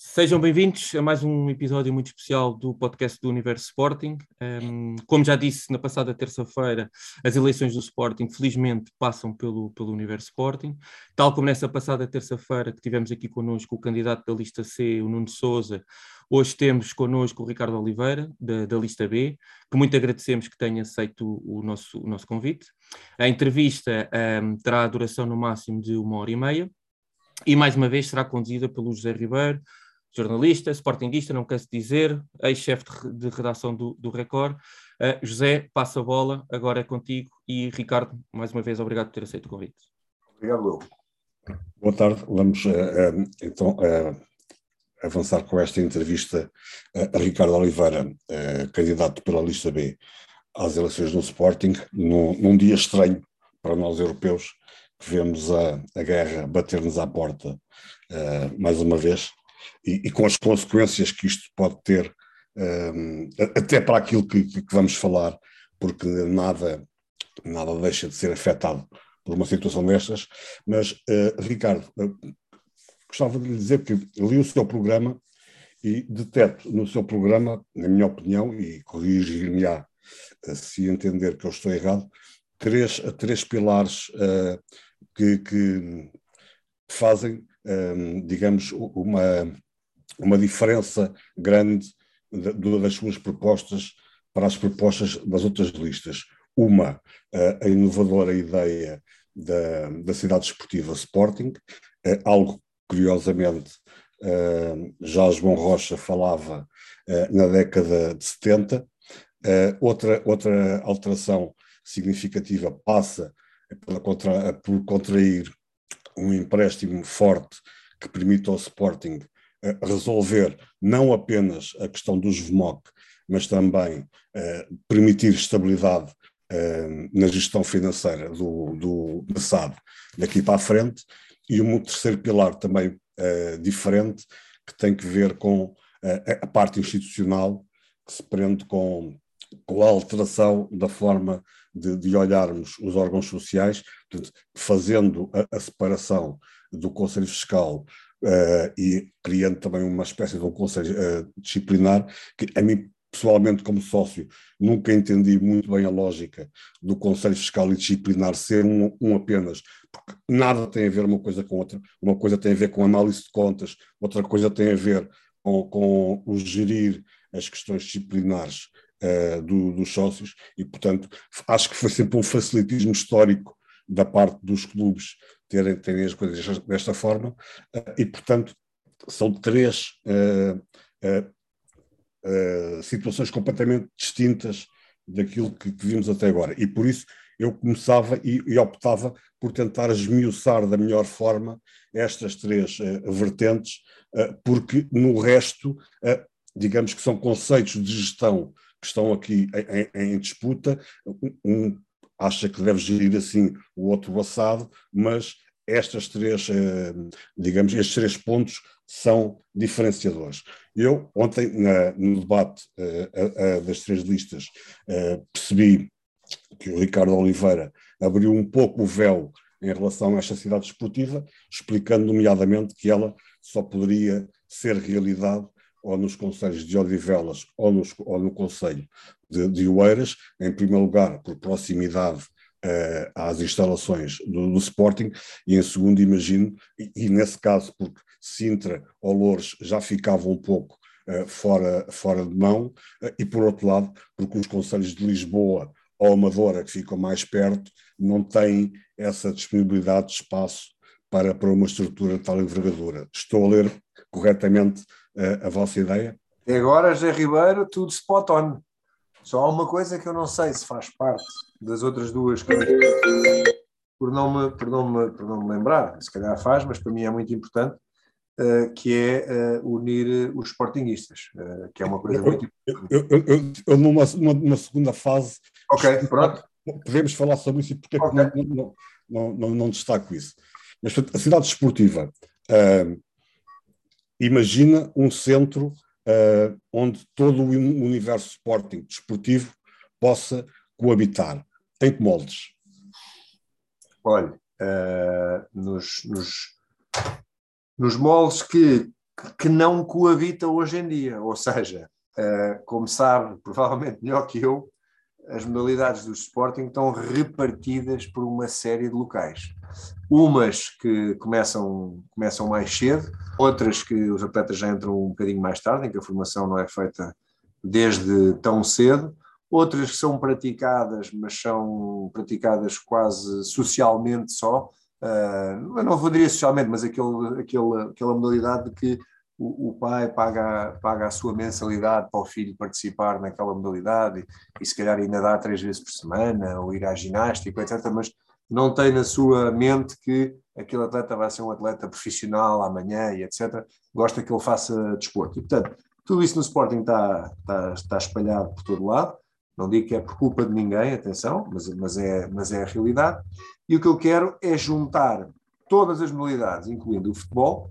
Sejam bem-vindos a mais um episódio muito especial do podcast do Universo Sporting. Um, como já disse na passada terça-feira, as eleições do Sporting felizmente passam pelo, pelo Universo Sporting. Tal como nessa passada terça-feira que tivemos aqui connosco o candidato da lista C, o Nuno Souza, hoje temos connosco o Ricardo Oliveira, da, da lista B, que muito agradecemos que tenha aceito o, nosso, o nosso convite. A entrevista um, terá a duração no máximo de uma hora e meia. E mais uma vez será conduzida pelo José Ribeiro, jornalista, sportinguista, não canso de dizer, ex-chefe de, de, redação do, do Record. Uh, José, passa a bola, agora é contigo. E Ricardo, mais uma vez, obrigado por ter aceito o convite. Obrigado, Will. Boa tarde, vamos uh, uh, então avançar com esta entrevista a Ricardo Oliveira, candidato pela lista B às eleições no Sporting, num, num dia estranho para nós europeus, que vemos a, a guerra bater-nos à porta mais uma vez e, e, com as consequências que isto pode ter, um, até para aquilo que, que, vamos falar, porque nada, nada deixa de ser afetado por uma situação destas. Mas, uh, Ricardo, uh, gostava de lhe dizer que li o seu programa e deteto no seu programa, na minha opinião, e corrigir-me-á uh, se entender que eu estou errado, três, três pilares uh, que, que, fazem digamos, uma, uma diferença grande das suas propostas para as propostas das outras listas. Uma, a inovadora ideia da, da cidade esportiva Sporting, é algo curiosamente hum, já João Rocha falava hum, na década de 70. Outra, outra alteração significativa passa por contrair um empréstimo forte que permita ao Sporting eh, resolver não apenas a questão dos VMOC, mas também uh, permitir estabilidade uh, na gestão financeira do, do, SAD daqui para a frente, e um terceiro pilar também diferente, que tem que ver com a parte institucional, que se prende com, com a alteração da forma de, de olharmos os órgãos sociais, portanto, fazendo a, a, separação do Conselho Fiscal uh, e criando também uma espécie de um Conselho uh, disciplinar, que a mim pessoalmente como sócio nunca entendi muito bem a lógica do Conselho Fiscal e Disciplinar ser um, um, apenas, porque nada tem a ver uma coisa com outra, uma coisa tem a ver com análise de contas, outra coisa tem a ver com, com o gerir as questões disciplinares uh, do, dos sócios e, portanto, acho que foi sempre um facilitismo histórico da parte dos clubes terem, terem as coisas desta forma uh, e, portanto, são três uh, situações completamente distintas daquilo que, que, vimos até agora. E por isso eu começava e, e, optava por tentar esmiuçar da melhor forma estas três vertentes, porque no resto, digamos que são conceitos de gestão que estão aqui em, em disputa. Um acha que deve gerir assim, o outro assado, mas estas três, eh, digamos, estes três pontos são diferenciadores. Eu, ontem, na, no debate uh, das três listas, uh, percebi que o Ricardo Oliveira abriu um pouco o véu em relação a esta cidade esportiva, explicando nomeadamente que ela só poderia ser realidade ou nos conselhos de Odivelas ou, nos, ou no conselho de, de Oeiras, em primeiro lugar por proximidade uh, às instalações do, do, Sporting e em segundo imagino, e, e, nesse caso porque Sintra ou Loures já ficavam um pouco uh, fora, fora de mão uh, e por outro lado porque os conselhos de Lisboa ou Amadora que ficam mais perto não têm essa disponibilidade de espaço para, para uma estrutura de tal envergadura. Estou a ler corretamente a, a vossa ideia? E agora, José Ribeiro, tudo spot on. Só há uma coisa que eu não sei se faz parte das outras duas que por não me, por não me, por não me lembrar, se calhar faz, mas para mim é muito importante, uh, que é uh, unir os sportinguistas, uh, que é uma coisa muito importante. Eu, eu, eu, eu numa, numa, segunda fase, ok, pronto. podemos falar sobre isso e porque okay. é que não, não, não, não, não destaco isso. Mas a cidade esportiva, imagina um centro uh, onde todo o universo sporting desportivo possa coabitar. Tem que moldes? Olha, uh, nos, nos, nos moldes que que, não coabita hoje em dia. Ou seja, uh, como sabe, provavelmente melhor que eu, as modalidades do Sporting estão repartidas por uma série de locais. Umas que começam, começam mais cedo, outras que os atletas já entram um bocadinho mais tarde, em que a formação não é feita desde tão cedo, outras que são praticadas, mas são praticadas quase socialmente só, uh, não vou dizer socialmente, mas aquele, aquele, aquela modalidade de que o, pai paga, paga a sua mensalidade para o filho participar naquela modalidade e, e se calhar ainda dá três vezes por semana, ou ir à ginástica, etc., mas não tem na sua mente que aquele atleta vai ser um atleta profissional amanhã e etc., gosta que ele faça desporto. E, portanto, tudo isso no Sporting está, está, está espalhado por todo lado. Não digo que é por culpa de ninguém, atenção, mas, mas, é, mas é a realidade. E o que eu quero é juntar todas as modalidades, incluindo o futebol,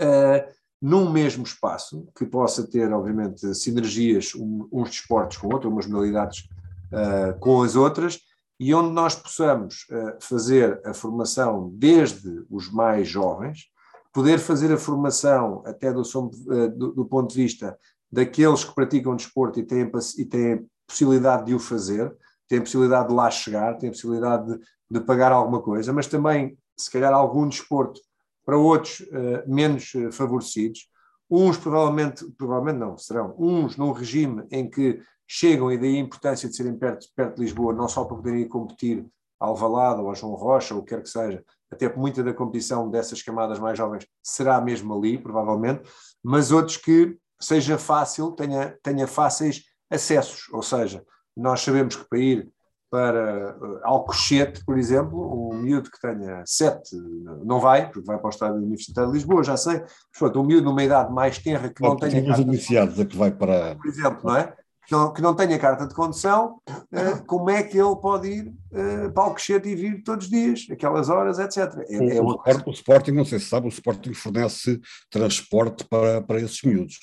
uh, num mesmo espaço, que possa ter, obviamente, sinergias um, uns desportos com outros, umas modalidades uh, com as outras, e onde nós possamos uh, fazer a formação desde os mais jovens, poder fazer a formação até do, do, do ponto de vista daqueles que praticam desporto e têm, e têm possibilidade de o fazer, têm possibilidade de lá chegar, têm possibilidade de, de pagar alguma coisa, mas também, se calhar, algum desporto para outros uh, menos uh, favorecidos. Uns provavelmente, provavelmente não, serão uns num regime em que chegam, e daí a importância de serem perto, perto de Lisboa, não só para poderem competir a Alvalade ou a João Rocha, ou o que quer que seja, até porque muita da competição dessas camadas mais jovens será mesmo ali, provavelmente, mas outros que seja fácil, tenha, tenha fáceis acessos, ou seja, nós sabemos que para ir para uh, Alcochete, por exemplo, um miúdo que tenha sete não vai, porque vai para o Estádio Universitário de Lisboa, já sei, pronto, um miúdo numa idade mais tenra que não tenha carta iniciados a que vai para... Por exemplo, não é? Que não, que não tenha carta de condução, uh, como é que ele pode ir uh, para Alcochete e vir todos os dias, aquelas horas, etc. É, o, é o, o, Sporting, não sei se sabe, o Sporting fornece transporte para, para esses miúdos.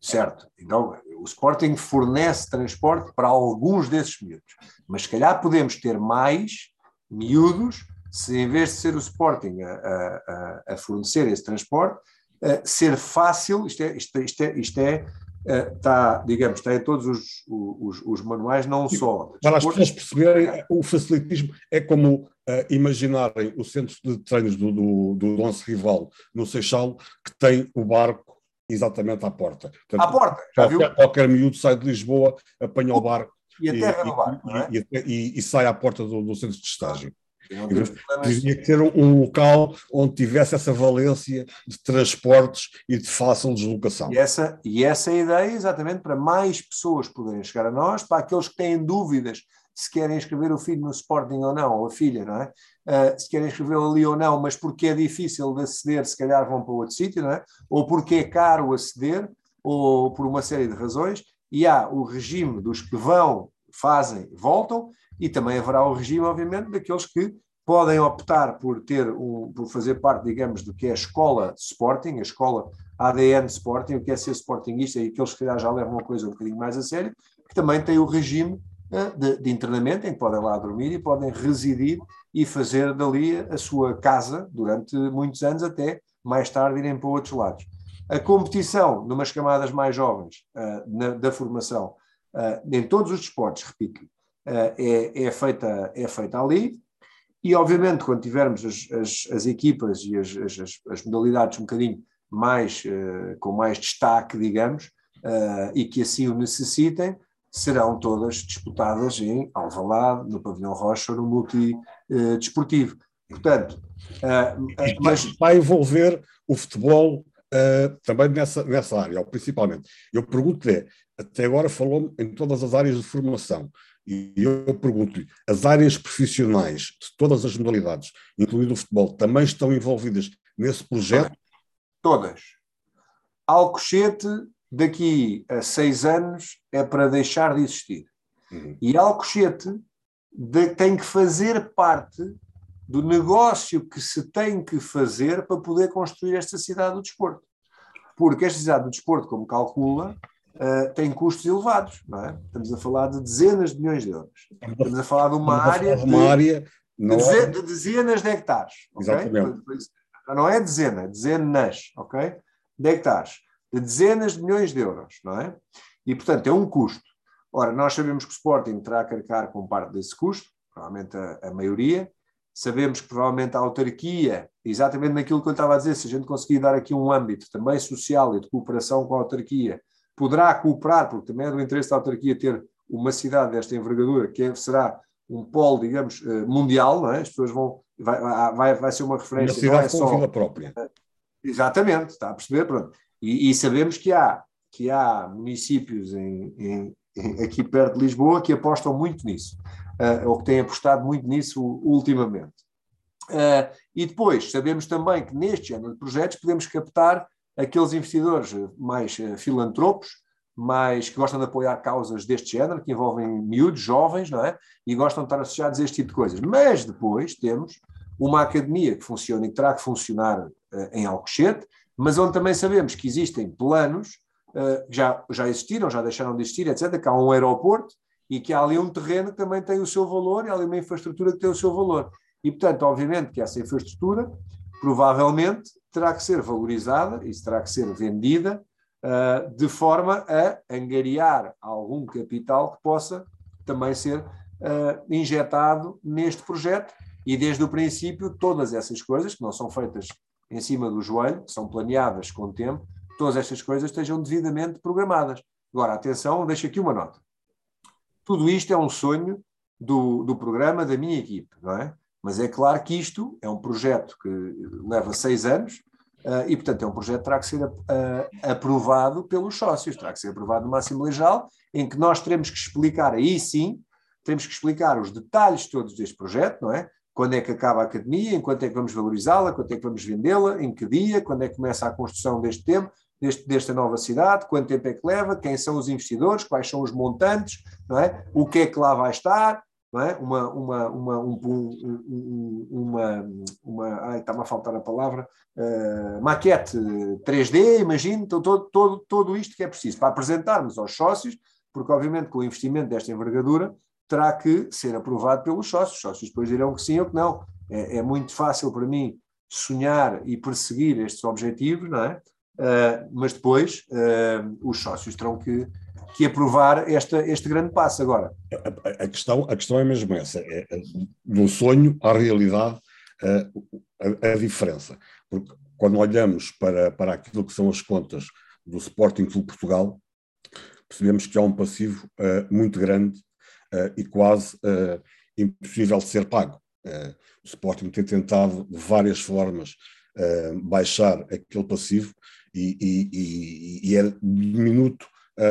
Certo, então o Sporting fornece transporte para alguns desses miúdos, mas se calhar podemos ter mais miúdos se em vez de ser o Sporting a, a, a fornecer esse transporte, ser fácil, isto é, isto, isto é, isto é está, digamos, está em todos os, os, os manuais, não só. Para as pessoas perceberem, o facilitismo é como uh, imaginarem o centro de treinos do, do, do Once Rival no Seixal, que tem o barco exatamente à porta. Portanto, à porta, já qualquer, viu? Qualquer miúdo sai de Lisboa, apanha o barco e, e, no barco, e, é? e, e, sai à porta do, do centro de estágio. Tinha que ter um local onde tivesse essa valência de transportes e de fácil deslocação. E essa, e essa é a ideia, exatamente, para mais pessoas poderem chegar a nós, para aqueles que têm dúvidas se querem inscrever o filho no Sporting ou não, ou a filha, não é? Uh, se querem inscrevê-lo ali ou não, mas porque é difícil de aceder, se calhar vão para outro sítio, não é? Ou porque é caro aceder, ou por uma série de razões, e há o regime dos que vão, fazem, voltam, e também haverá o regime, obviamente, daqueles que podem optar por ter um, por fazer parte, digamos, do que é a escola Sporting, a escola ADN Sporting, o que é ser Sportingista, e aqueles que já levam a coisa um bocadinho mais a sério, que também tem o regime de, de, internamento, em que podem lá dormir e podem residir e fazer dali a sua casa durante muitos anos, até mais tarde irem para outros lados. A competição, numas camadas mais jovens uh, na, da formação, uh, em todos os desportos, repito, uh, é, é, feita, é feita ali. E, obviamente, quando tivermos as, as, as equipas e as, as, as, modalidades um bocadinho mais, com mais destaque, digamos, e que assim o necessitem, serão todas disputadas em Alvalade, no Pavilhão Rocha ou no multidesportivo. Portanto, uh, mas... vai envolver o futebol também nessa, nessa área, principalmente. Eu pergunto-lhe, até agora falou em todas as áreas de formação, e eu pergunto-lhe, as áreas profissionais de todas as modalidades, incluindo o futebol, também estão envolvidas nesse projeto? Todas. Alcochete daqui a seis anos é para deixar de existir. Uhum. E Alcochete de, tem que fazer parte do negócio que se tem que fazer para poder construir esta cidade do desporto. Porque esta cidade do desporto, como calcula, uh, tem custos elevados. Não é? Estamos a falar de dezenas de milhões de euros. Estamos a falar de uma área, de, uma área de, é- de, dezenas de hectares. Okay? Exatamente. Não é dezena, é dezenas, ok? de hectares, de dezenas de milhões de euros, não é? E, portanto, é um custo. Ora, nós sabemos que o Sporting terá que arcar com parte desse custo, provavelmente a, a maioria. Sabemos que provavelmente a autarquia, exatamente naquilo que eu estava a dizer, se a gente conseguir dar aqui um âmbito também social e de cooperação com a autarquia, poderá cooperar, porque também é do interesse da autarquia ter uma cidade desta envergadura, que será um polo, digamos, eh, mundial, é? As pessoas vão. Vai, vai, vai ser uma referência. Uma cidade é só, própria. Exatamente, está a perceber? Pronto. E, e, sabemos que há, que há municípios em, em, aqui perto de Lisboa que apostam muito nisso, uh, ou que têm apostado muito nisso ultimamente. Uh, e depois, sabemos também que neste género de projetos podemos captar aqueles investidores mais uh, filantropos, mais que gostam de apoiar causas deste género, que envolvem miúdos, jovens, não é? E gostam de estar associados a este tipo de coisas. Mas depois temos uma academia que funciona e que terá que funcionar uh, em Alcochete, mas onde também sabemos que existem planos já, já existiram, já deixaram de existir, etc., que há um aeroporto e que há ali um terreno que também tem o seu valor e há ali uma infraestrutura que tem o seu valor. E, portanto, obviamente que essa infraestrutura provavelmente terá que ser valorizada, e terá que ser vendida uh, de forma a angariar algum capital que possa também ser uh, injetado neste projeto. E desde o princípio, todas essas coisas, que não são feitas em cima do joelho, são planeadas com tempo, todas estas coisas estejam devidamente programadas. Agora, atenção, deixo aqui uma nota. Tudo isto é um sonho do, do programa da minha equipe, não é? Mas é claro que isto é um projeto que leva seis anos, Uh, e, portanto, é um projeto que terá que ser uh, aprovado pelos sócios, terá que ser aprovado numa Assembleia Geral, em que nós teremos que explicar, aí sim, temos que explicar os detalhes todos deste projeto, não é? Quando é que acaba a academia, em quanto é que vamos valorizá-la, quanto é que vamos vendê-la, em que dia, quando é que começa a construção deste tempo, deste, desta nova cidade, quanto tempo é que leva, quem são os investidores, quais são os montantes, não é? o que é que lá vai estar, não é? uma, uma, uma, um, um, uma, uma ai, está-me a faltar a palavra, uh, maquete 3D, imagino, todo, todo, todo isto que é preciso para apresentarmos aos sócios, porque obviamente com o investimento desta envergadura terá que ser aprovado pelos sócios, os sócios depois dirão que sim ou que não. É, é muito fácil para mim sonhar e perseguir estes objetivos, não é? Uh, mas depois uh, os sócios terão que que aprovar esta, este grande passo agora. A, a, questão, a questão é mesmo essa, é, é, do sonho à realidade, a, a, diferença. Porque quando olhamos para, para aquilo que são as contas do Sporting Clube Portugal, percebemos que há um passivo uh, muito grande uh, e quase uh, impossível de ser pago. o Sporting tem tentado de várias formas baixar aquele passivo e, e, e, e é diminuto a,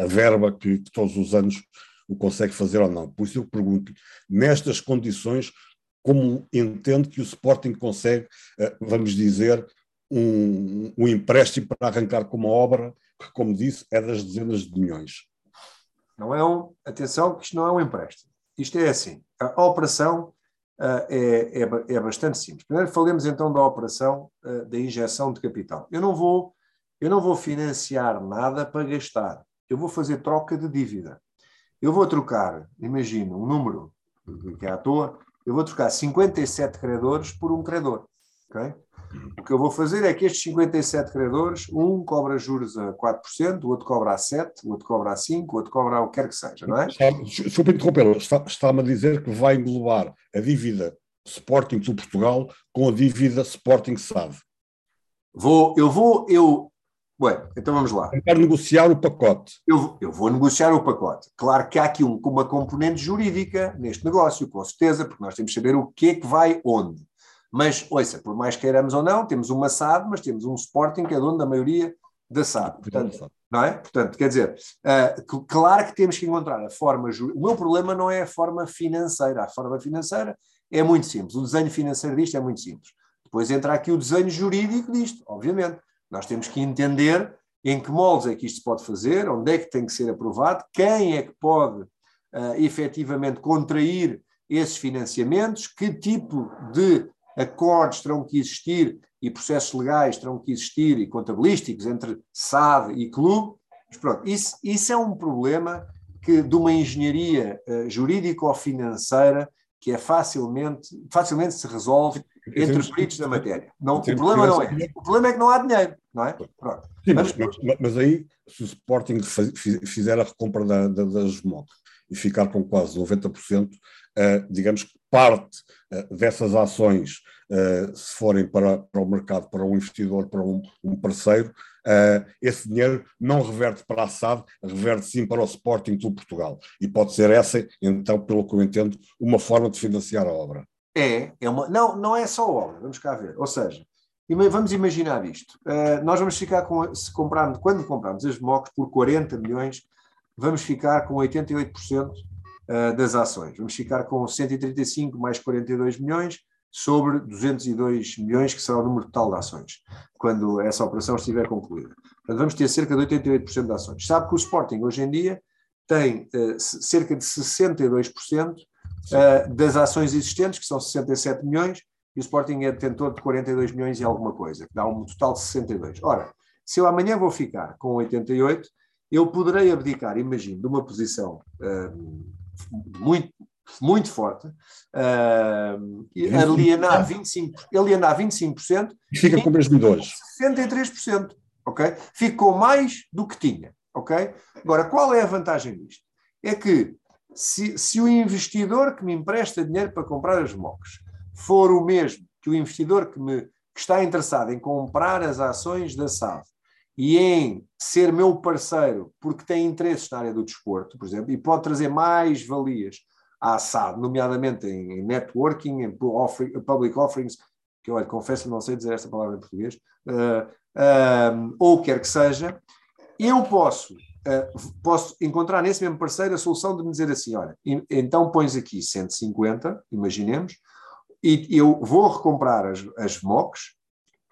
a, a, verba que, que, todos os anos o consegue fazer ou não. Por isso eu pergunto, nestas condições, como entende que o Sporting consegue, eh, vamos dizer, um, um empréstimo para arrancar com uma obra que, como disse, é das dezenas de milhões? Não é um, atenção, que isto não é um empréstimo. Isto é assim, a operação é, é, é, bastante simples. Primeiro falemos então da operação uh, da injeção de capital. Eu não vou eu não vou financiar nada para gastar. Eu vou fazer troca de dívida. Eu vou trocar, imagina, um número que é à toa, eu vou trocar 57 credores por um credor. Okay? O que eu vou fazer é que estes 57 credores, um cobra juros a 4%, o outro cobra a 7%, o outro cobra a 5%, o outro cobra o que quer que seja, não é? Desculpe interrompê-lo, está, está-me a dizer que vai englobar a dívida Sporting do Portugal com a dívida Sporting SAD. Vou, eu vou, eu Bem, então vamos lá. Quero negociar o pacote. Eu, eu vou negociar o pacote. Claro que há aqui um, uma componente jurídica neste negócio, com certeza, porque nós temos que saber o que é que vai onde. Mas, ouça, por mais queiramos ou não, temos uma SAD, mas temos um Sporting que é dono da maioria da SAD. Portanto, não é? Portanto, quer dizer, uh, claro que temos que encontrar a forma. O meu problema não é a forma financeira. A forma financeira é muito simples. O desenho financeiro disto é muito simples. Depois entra aqui o desenho jurídico disto, obviamente. Nós temos que entender em que moldes é que isto se pode fazer, onde é que tem que ser aprovado, quem é que pode uh, efetivamente contrair esses financiamentos, que tipo de acordos terão que existir e processos legais terão que existir e contabilísticos entre SAD e clube. Mas pronto, isso, isso é um problema que de uma engenharia uh, jurídico-financeira que é facilmente, facilmente se resolve entre peritos da matéria. Não, o problema não é. O problema é que não há dinheiro, não é? Pronto. Sim, mas, mas, mas, aí, se o Sporting fizer a recompra da, da, das motos e ficar com quase 90%, uh, digamos que parte uh, dessas ações, uh, se forem para, para o mercado, para um investidor, para um, um parceiro, esse dinheiro não reverte para a SAD, reverte sim para o Sporting Clube Portugal. E pode ser essa, então, pelo que eu entendo, uma forma de financiar a obra. É, é uma, não, não é só obra, vamos cá ver. Ou seja, vamos imaginar isto. Nós vamos ficar com, se comprarmos, quando comprarmos as MOCs por 40 milhões, vamos ficar com 88% uh, ah, das ações. Vamos ficar com 135 mais 42 milhões sobre 202 milhões, que será o número total de ações, quando essa operação estiver concluída. Portanto, vamos ter cerca de 88% de ações. Sabe que o Sporting, hoje em dia, tem uh, cerca de 62% uh, das ações existentes, que são 67 milhões, e o Sporting é detentor de 42 milhões e alguma coisa, que dá um total de 62. Ora, se eu amanhã vou ficar com 88, eu poderei abdicar, imagino, de uma posição uh, muito, muito forte, uh, alienar 25%, alienar 25% e fica com hoje. 63%, ok? Fico com mais do que tinha, ok? Agora, qual é a vantagem disto? É que se, se o investidor que me empresta dinheiro para comprar as MOCs for o mesmo que o investidor que, me, que está interessado em comprar as ações da SAD e em ser meu parceiro porque tem interesses na área do desporto, por exemplo, e pode trazer mais valias à SAD, nomeadamente em networking, em public offerings, que eu olha, confesso não sei dizer esta palavra em português, uh, uh, ou quer que seja, eu posso uh, posso encontrar nesse mesmo parceiro a solução de me dizer assim: olha, então pões aqui 150, imaginemos, e eu vou recomprar as, as MOCs,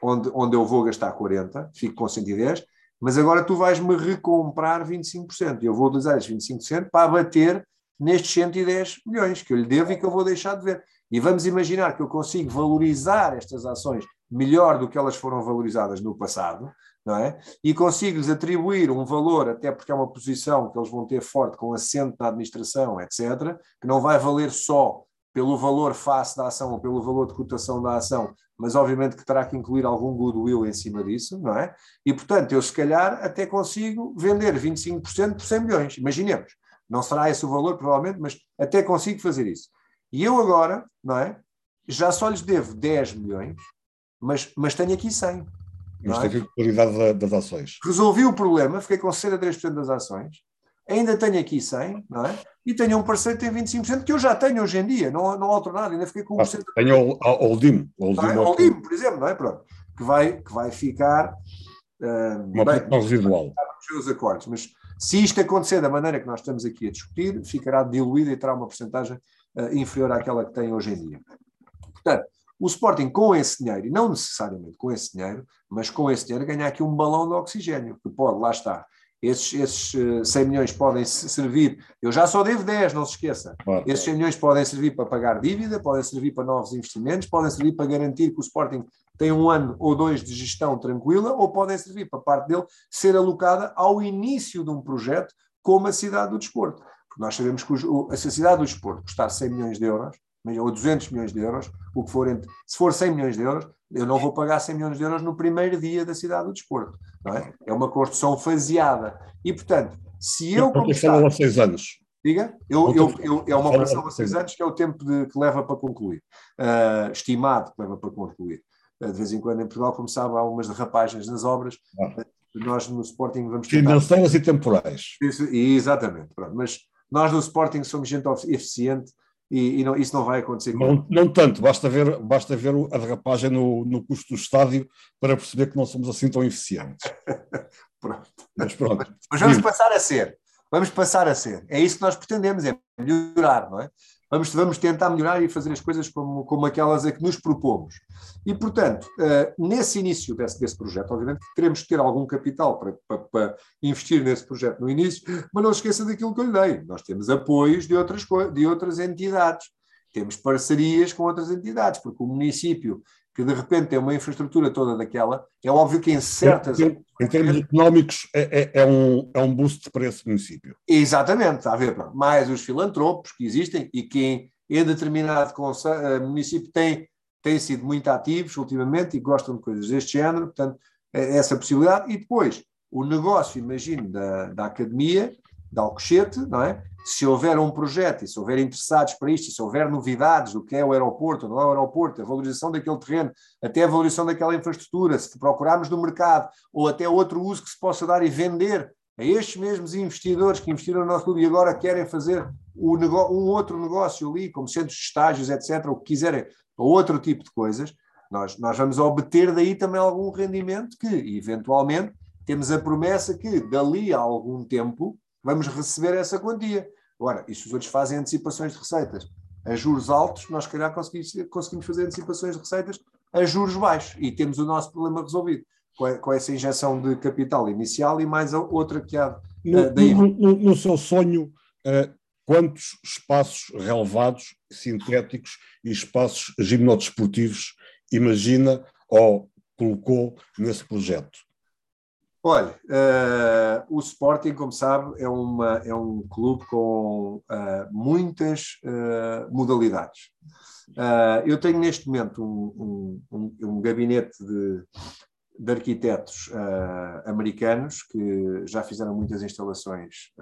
onde, onde eu vou gastar 40, fico com 110, mas agora tu vais-me recomprar 25%. Eu vou utilizar esses 25% para abater nestes 110 milhões que eu lhe devo e que eu vou deixar de ver. E vamos imaginar que eu consigo valorizar estas ações melhor do que elas foram valorizadas no passado, não é? E consigo-lhes atribuir um valor, até porque é uma posição que eles vão ter forte com assento na administração, etc., que não vai valer só pelo valor face da ação ou pelo valor de cotação da ação, mas obviamente que terá que incluir algum goodwill em cima disso, não é? E portanto, eu se calhar até consigo vender 25% por 100 milhões, imaginemos. Não será esse o valor, provavelmente, mas até consigo fazer isso. E eu agora, não é? Já só lhes devo 10 milhões, mas, mas tenho aqui 100. Mas é? tem qualidade das ações. Resolvi o problema, fiquei com 63% das ações, ainda tenho aqui 100, não é? E tenho um parceiro que tem 25%, que eu já tenho hoje em dia, não, não altero nada, ainda fiquei com 1%. Ah, tenho o Oldim. O Oldim, é? por exemplo, não é? Pronto. Que vai, que vai ficar. Uh, Uma bem, residual. Os acordos, mas se isto acontecer da maneira que nós estamos aqui a discutir, ficará diluída e terá uma porcentagem uh, inferior àquela que tem hoje em dia. Portanto, o Sporting, com esse dinheiro, e não necessariamente com esse dinheiro, mas com esse dinheiro, ganha aqui um balão de oxigênio, que pode, lá está. Esses, esses 100 eh, milhões podem servir, eu já só devo 10, não se esqueça. Claro. Esses 100 milhões podem servir para pagar dívida, podem servir para novos investimentos, podem servir para garantir que o Sporting tem um ano ou dois de gestão tranquila, ou podem servir para parte dele ser alocada ao início de um projeto como a Cidade do Desporto. Porque nós sabemos que a Cidade do Desporto custar 100 milhões de euros, ou 200 milhões de euros, o que for entre, se for 100 milhões de euros, eu não vou pagar 100 milhões de euros no primeiro dia da cidade do desporto. É? é uma construção faseada. E, portanto, se eu. Porque começar, a seis anos. Diga? Eu, eu, eu, é uma operação a seis anos que é o tempo de, que leva para concluir. Uh, estimado que leva para concluir. Uh, de vez em quando em Portugal, como sabe, há umas derrapagens nas obras. Ah. nós no Sporting vamos. Financeiras e temporais. Isso, exatamente. Pronto. Mas nós no Sporting somos gente eficiente e, e não, isso não vai acontecer. Não, não, tanto, basta ver, basta ver a derrapagem no, no custo do estádio para perceber que não somos assim tão eficientes. pronto. Mas pronto. Mas vamos passar a ser. Vamos passar a ser. É isso que nós pretendemos, é melhorar, não é? Vamos, vamos tentar melhorar e fazer as coisas como, como aquelas a que nos propomos. E, portanto, uh, nesse início desse, desse projeto, obviamente queremos ter algum capital para, para, para, investir nesse projeto no início, mas não esqueça daquilo que eu lhe dei. Nós temos apoios de outras, de outras entidades, temos parcerias com outras entidades, porque o município que de repente tem uma infraestrutura toda daquela, é óbvio que em certas. Em, em termos económicos, é, é, é, um, é um boost para esse município. Exatamente, está a ver. Mais os filantropos que existem e que em, determinado eh, município têm têm sido muito ativos ultimamente e gostam de coisas deste género, portanto, é essa possibilidade. E depois, o negócio, imagino, da, da academia, da Alcochete, não é? Se houver um projeto e se houver interessados para isto, e se houver novidades do que é o aeroporto, não é o aeroporto, a valorização daquele terreno, até a valorização daquela infraestrutura, se procurarmos no mercado, ou até outro uso que se possa dar e vender a estes mesmos investidores que investiram no nosso clube e agora querem fazer um outro negócio ali, como centros de estágios, etc., ou que quiserem, ou outro tipo de coisas, nós, nós vamos obter daí também algum rendimento que, eventualmente, temos a promessa que dali a algum tempo vamos receber essa quantia. Agora, e se os outros fazem antecipações de receitas a juros altos, nós, se calhar, conseguimos, conseguimos fazer antecipações de receitas a juros baixos e temos o nosso problema resolvido com, essa injeção de capital inicial e mais a outra que há no, uh, daí. No, no, no, seu sonho, uh, quantos espaços relevados, sintéticos e espaços gimnodesportivos imagina ou colocou nesse projeto? Olha, uh, o Sporting, como sabe, é, uma, é um clube com uh, muitas uh, modalidades. eu tenho neste momento um, um, um gabinete de, de arquitetos americanos que já fizeram muitas instalações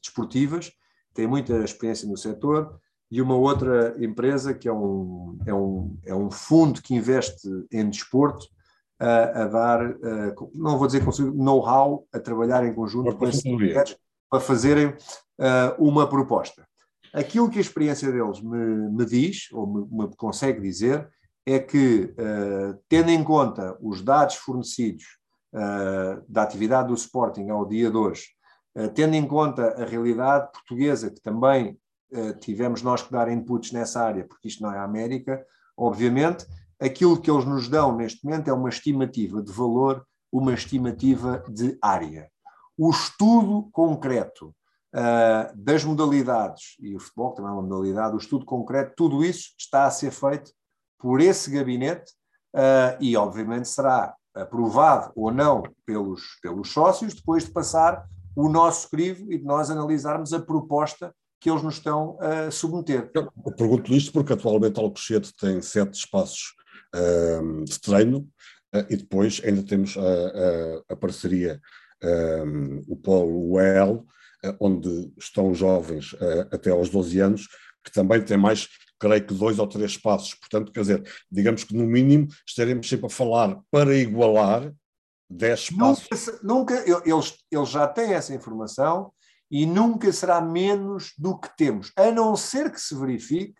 desportivas, têm muita experiência no setor, e uma outra empresa que é um, é um, é um fundo que investe em desporto, a, a dar, não vou dizer know-how, a trabalhar em conjunto com esses projetos para fazerem uma proposta. Aquilo que a experiência deles me, me diz, ou me, me, consegue dizer, é que, tendo em conta os dados fornecidos da atividade do Sporting ao dia de hoje, tendo em conta a realidade portuguesa, que também tivemos nós que dar inputs nessa área, porque isto não é a América, obviamente, aquilo que eles nos dão neste momento é uma estimativa de valor, uma estimativa de área. O estudo concreto uh, das modalidades, e o futebol também é uma modalidade, o estudo concreto, tudo isso está a ser feito por esse gabinete uh, e, obviamente, será aprovado ou não pelos, pelos sócios, depois de passar o nosso crivo e de nós analisarmos a proposta que eles nos estão a submeter. Eu pergunto isto porque atualmente Alcochete tem sete espaços uh, de treino uh, e depois ainda temos a, a, a parceria, o Polo UEL, eh, onde estão jovens eh, até aos 12 anos, que também tem mais, creio que dois ou três espaços. Portanto, quer dizer, digamos que no mínimo estaremos sempre a falar para igualar 10 espaços. Nunca, nunca eles, eles já têm essa informação e nunca será menos do que temos, a não ser que se verifique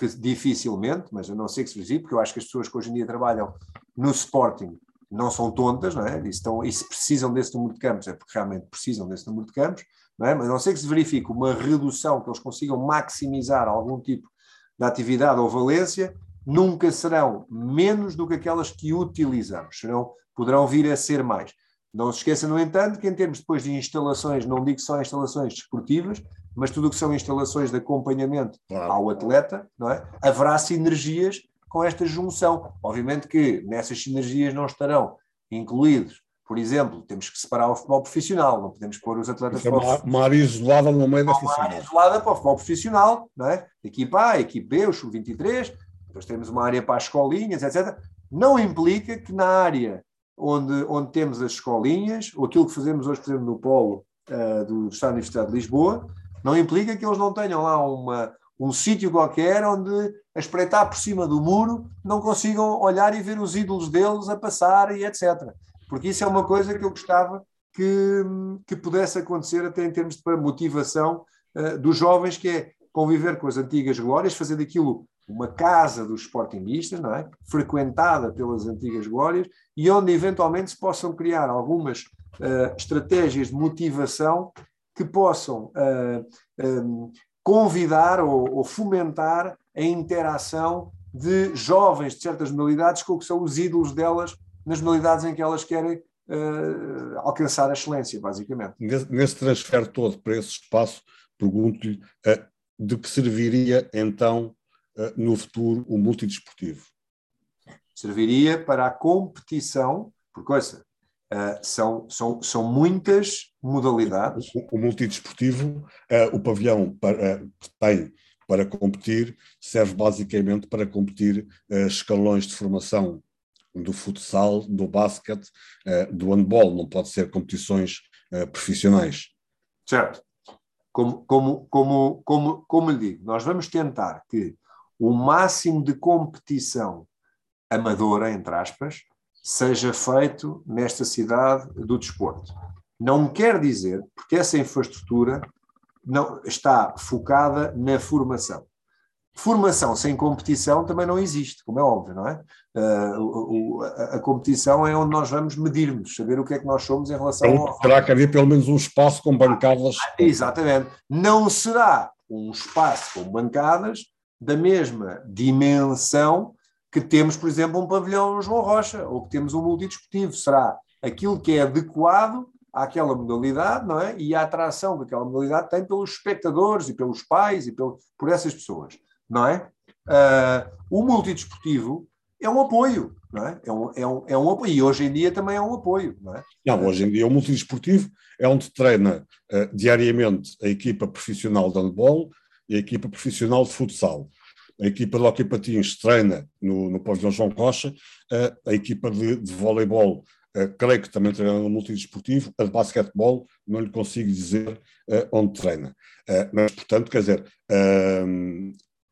que dificilmente, mas a não ser que se verifique, porque eu acho que as pessoas que hoje em dia trabalham no Sporting não são tontas, não é? E, estão, e se precisam desse número de campos é porque realmente precisam desse número de campos, não é? Mas a não ser que se verifique uma redução, que eles consigam maximizar algum tipo de atividade ou valência, nunca serão menos do que aquelas que utilizamos, senão poderão vir a ser mais. Não se esqueça, no entanto, que em termos depois de instalações, não digo só instalações desportivas, mas tudo o que são instalações de acompanhamento claro. ao atleta, não é? haverá sinergias com esta junção. Obviamente que nessas sinergias não estarão incluídos, por exemplo, temos que separar o futebol profissional, não podemos pôr os atletas é uma, uma área isolada no meio dessa Uma área isolada para o futebol profissional, não é? Equipa A, equipe B, o sub-23, depois temos uma área para as escolinhas, etc. Não implica que na área onde, onde temos as escolinhas, ou aquilo que fazemos hoje, por exemplo, no polo uh, do Estado da Universidade de Lisboa, não implica que eles não tenham lá uma, um sítio qualquer onde, a espreitar por cima do muro, não consigam olhar e ver os ídolos deles a passar e etc. Porque isso é uma coisa que eu gostava que, que pudesse acontecer até em termos de motivação uh, dos jovens, que é conviver com as antigas glórias, fazer daquilo uma casa dos sportinguistas, não é? frequentada pelas antigas glórias, e onde eventualmente se possam criar algumas uh, estratégias de motivação que possam uh, eh, um, eh, convidar ou, ou, fomentar a interação de jovens de certas modalidades com o que são os ídolos delas nas modalidades em que elas querem uh, alcançar a excelência, basicamente. Nesse, nesse transfer todo para esse espaço, pergunto-lhe uh, de que serviria então no futuro o multidesportivo? Serviria para a competição, porque ouça, Uh, são, são, são muitas modalidades. O, o multidesportivo, uh, o pavilhão para, uh, tem para competir, serve basicamente para competir uh, escalões de formação do futsal, do basquete, do handball, não pode ser competições profissionais. Certo. Como, como, como, como, como lhe digo, nós vamos tentar que o máximo de competição amadora, entre aspas, seja feito nesta cidade do desporto. Não quer dizer, porque essa infraestrutura não está focada na formação. Formação sem competição também não existe, como é óbvio, não é? Uh, a, a, competição é onde nós vamos medir-nos, saber o que é que nós somos em relação então, ao. Terá que haver pelo menos um espaço com bancadas. Ah, exatamente. Não será um espaço com bancadas da mesma dimensão que temos, por exemplo, um pavilhão João Rocha, ou que temos um multidesportivo. Será aquilo que é adequado àquela modalidade, não é? E a atração que aquela modalidade tem pelos espectadores e pelos pais e pelo, por essas pessoas, não é? Uh, o multidesportivo é um apoio, não é? É um, é, um, é um apoio, e hoje em dia também é um apoio, não é? Não, hoje em dia o multidesportivo é onde treina uh, diariamente a equipa profissional de handball e a equipa profissional de futsal. A equipa de hockey patins treina no, no pavilhão João uh, a equipa de, de voleibol creio que também treina no multidesportivo, a de basquetebol não lhe consigo dizer onde treina. Mas, portanto, quer dizer,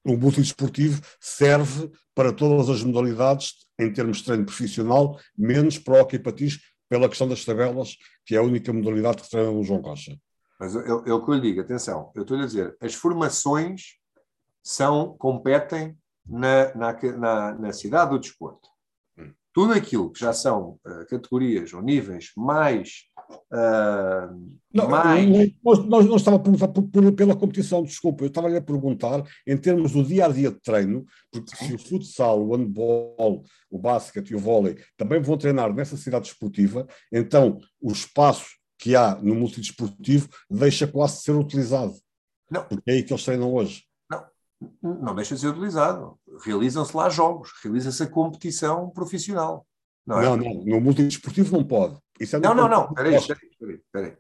o multidesportivo serve para todas as modalidades em termos de treino profissional, menos para o hockey patins, pela questão das tabelas, que é a única modalidade que treina no João Costa. Mas eu, o que eu lhe digo, atenção, eu estou-lhe a dizer, as formações são, competem na, na, na, na cidade do desporto. Hum. Tudo aquilo que já são uh, categorias ou níveis mais. Uh, não, mais... Nós, nós não estava a perguntar por, por, pela competição, desculpa, eu estava a perguntar em termos do dia a dia de treino, porque se o futsal, o handball, o basquete e o vôlei também vão treinar nessa cidade desportiva, então o espaço que há no multidesportivo deixa quase de ser utilizado. Não. Porque é aí que eles treinam hoje. Não, deixa de ser utilizado. Realizam-se lá jogos, realiza-se a competição profissional. Não, é? não, não, no multidesportivo não pode. É não, não, não, espera aí, espera aí.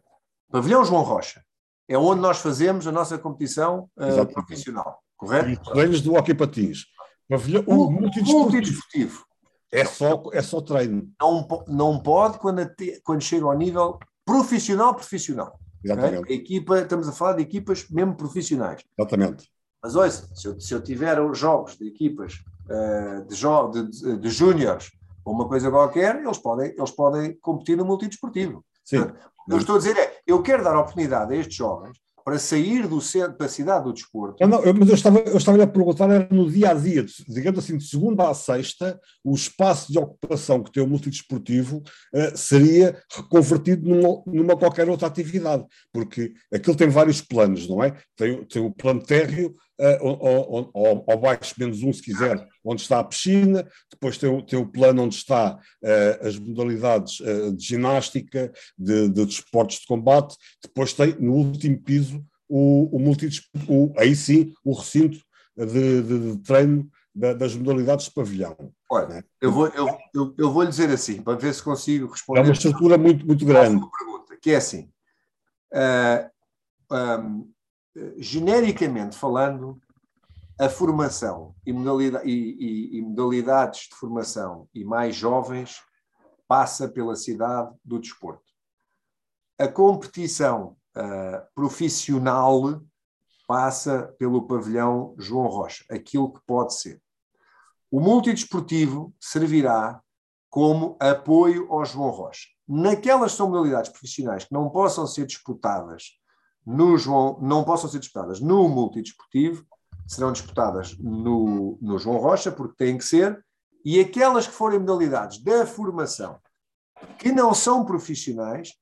Pavilhão João Rocha é onde nós fazemos a nossa competição uh, profissional, correto? E treinos do hockey patins. Pavilhão, o, o multidesportivo. multidesportivo. É só, é só treino. Não, não pode quando, quando chega ao nível profissional profissional. Exatamente. Okay? Equipa, estamos a falar de equipas mesmo profissionais. Exatamente. Mas olha, se eu, se eu tiver jogos de equipas uh, de, jo de, de, de júniores ou uma coisa qualquer, eles podem, eles podem competir no multidesportivo. Sim. eu estou a dizer é, eu quero dar oportunidade a estes jovens para sair do centro, da cidade do desporto. Não, não, mas eu estava, eu estava a perguntar, era no dia a dia, digamos assim, de segunda a sexta, o espaço de ocupação que tem o multidesportivo uh, seria reconvertido numa, numa qualquer outra atividade, porque aquilo tem vários planos, não é? Tem, tem o plano térreo, uh, ou, ou, baixo menos um, se quiser, onde está a piscina, depois tem, tem o plano onde está uh, as modalidades uh, de ginástica, de, de desportos de combate, depois tem no último piso o, o, o aí sim o recinto de, de, de treino da, das modalidades de pavilhão. Olha, né? eu, vou, eu, eu, eu vou lhe dizer assim, para ver se consigo responder. É uma estrutura muito, muito grande. Pergunta, que é assim. Uh, um, genericamente falando, a formação e, e, e, e, modalidades de formação e mais jovens passa pela cidade do desporto. A competição uh, profissional passa pelo pavilhão João Rocha, aquilo que pode ser. O multidesportivo servirá como apoio ao João Rocha. Naquelas modalidades profissionais que não possam ser disputadas no João, não possam ser disputadas no multidesportivo, serão disputadas no, no João Rocha, porque têm que ser, e aquelas que forem modalidades da formação que não são profissionais,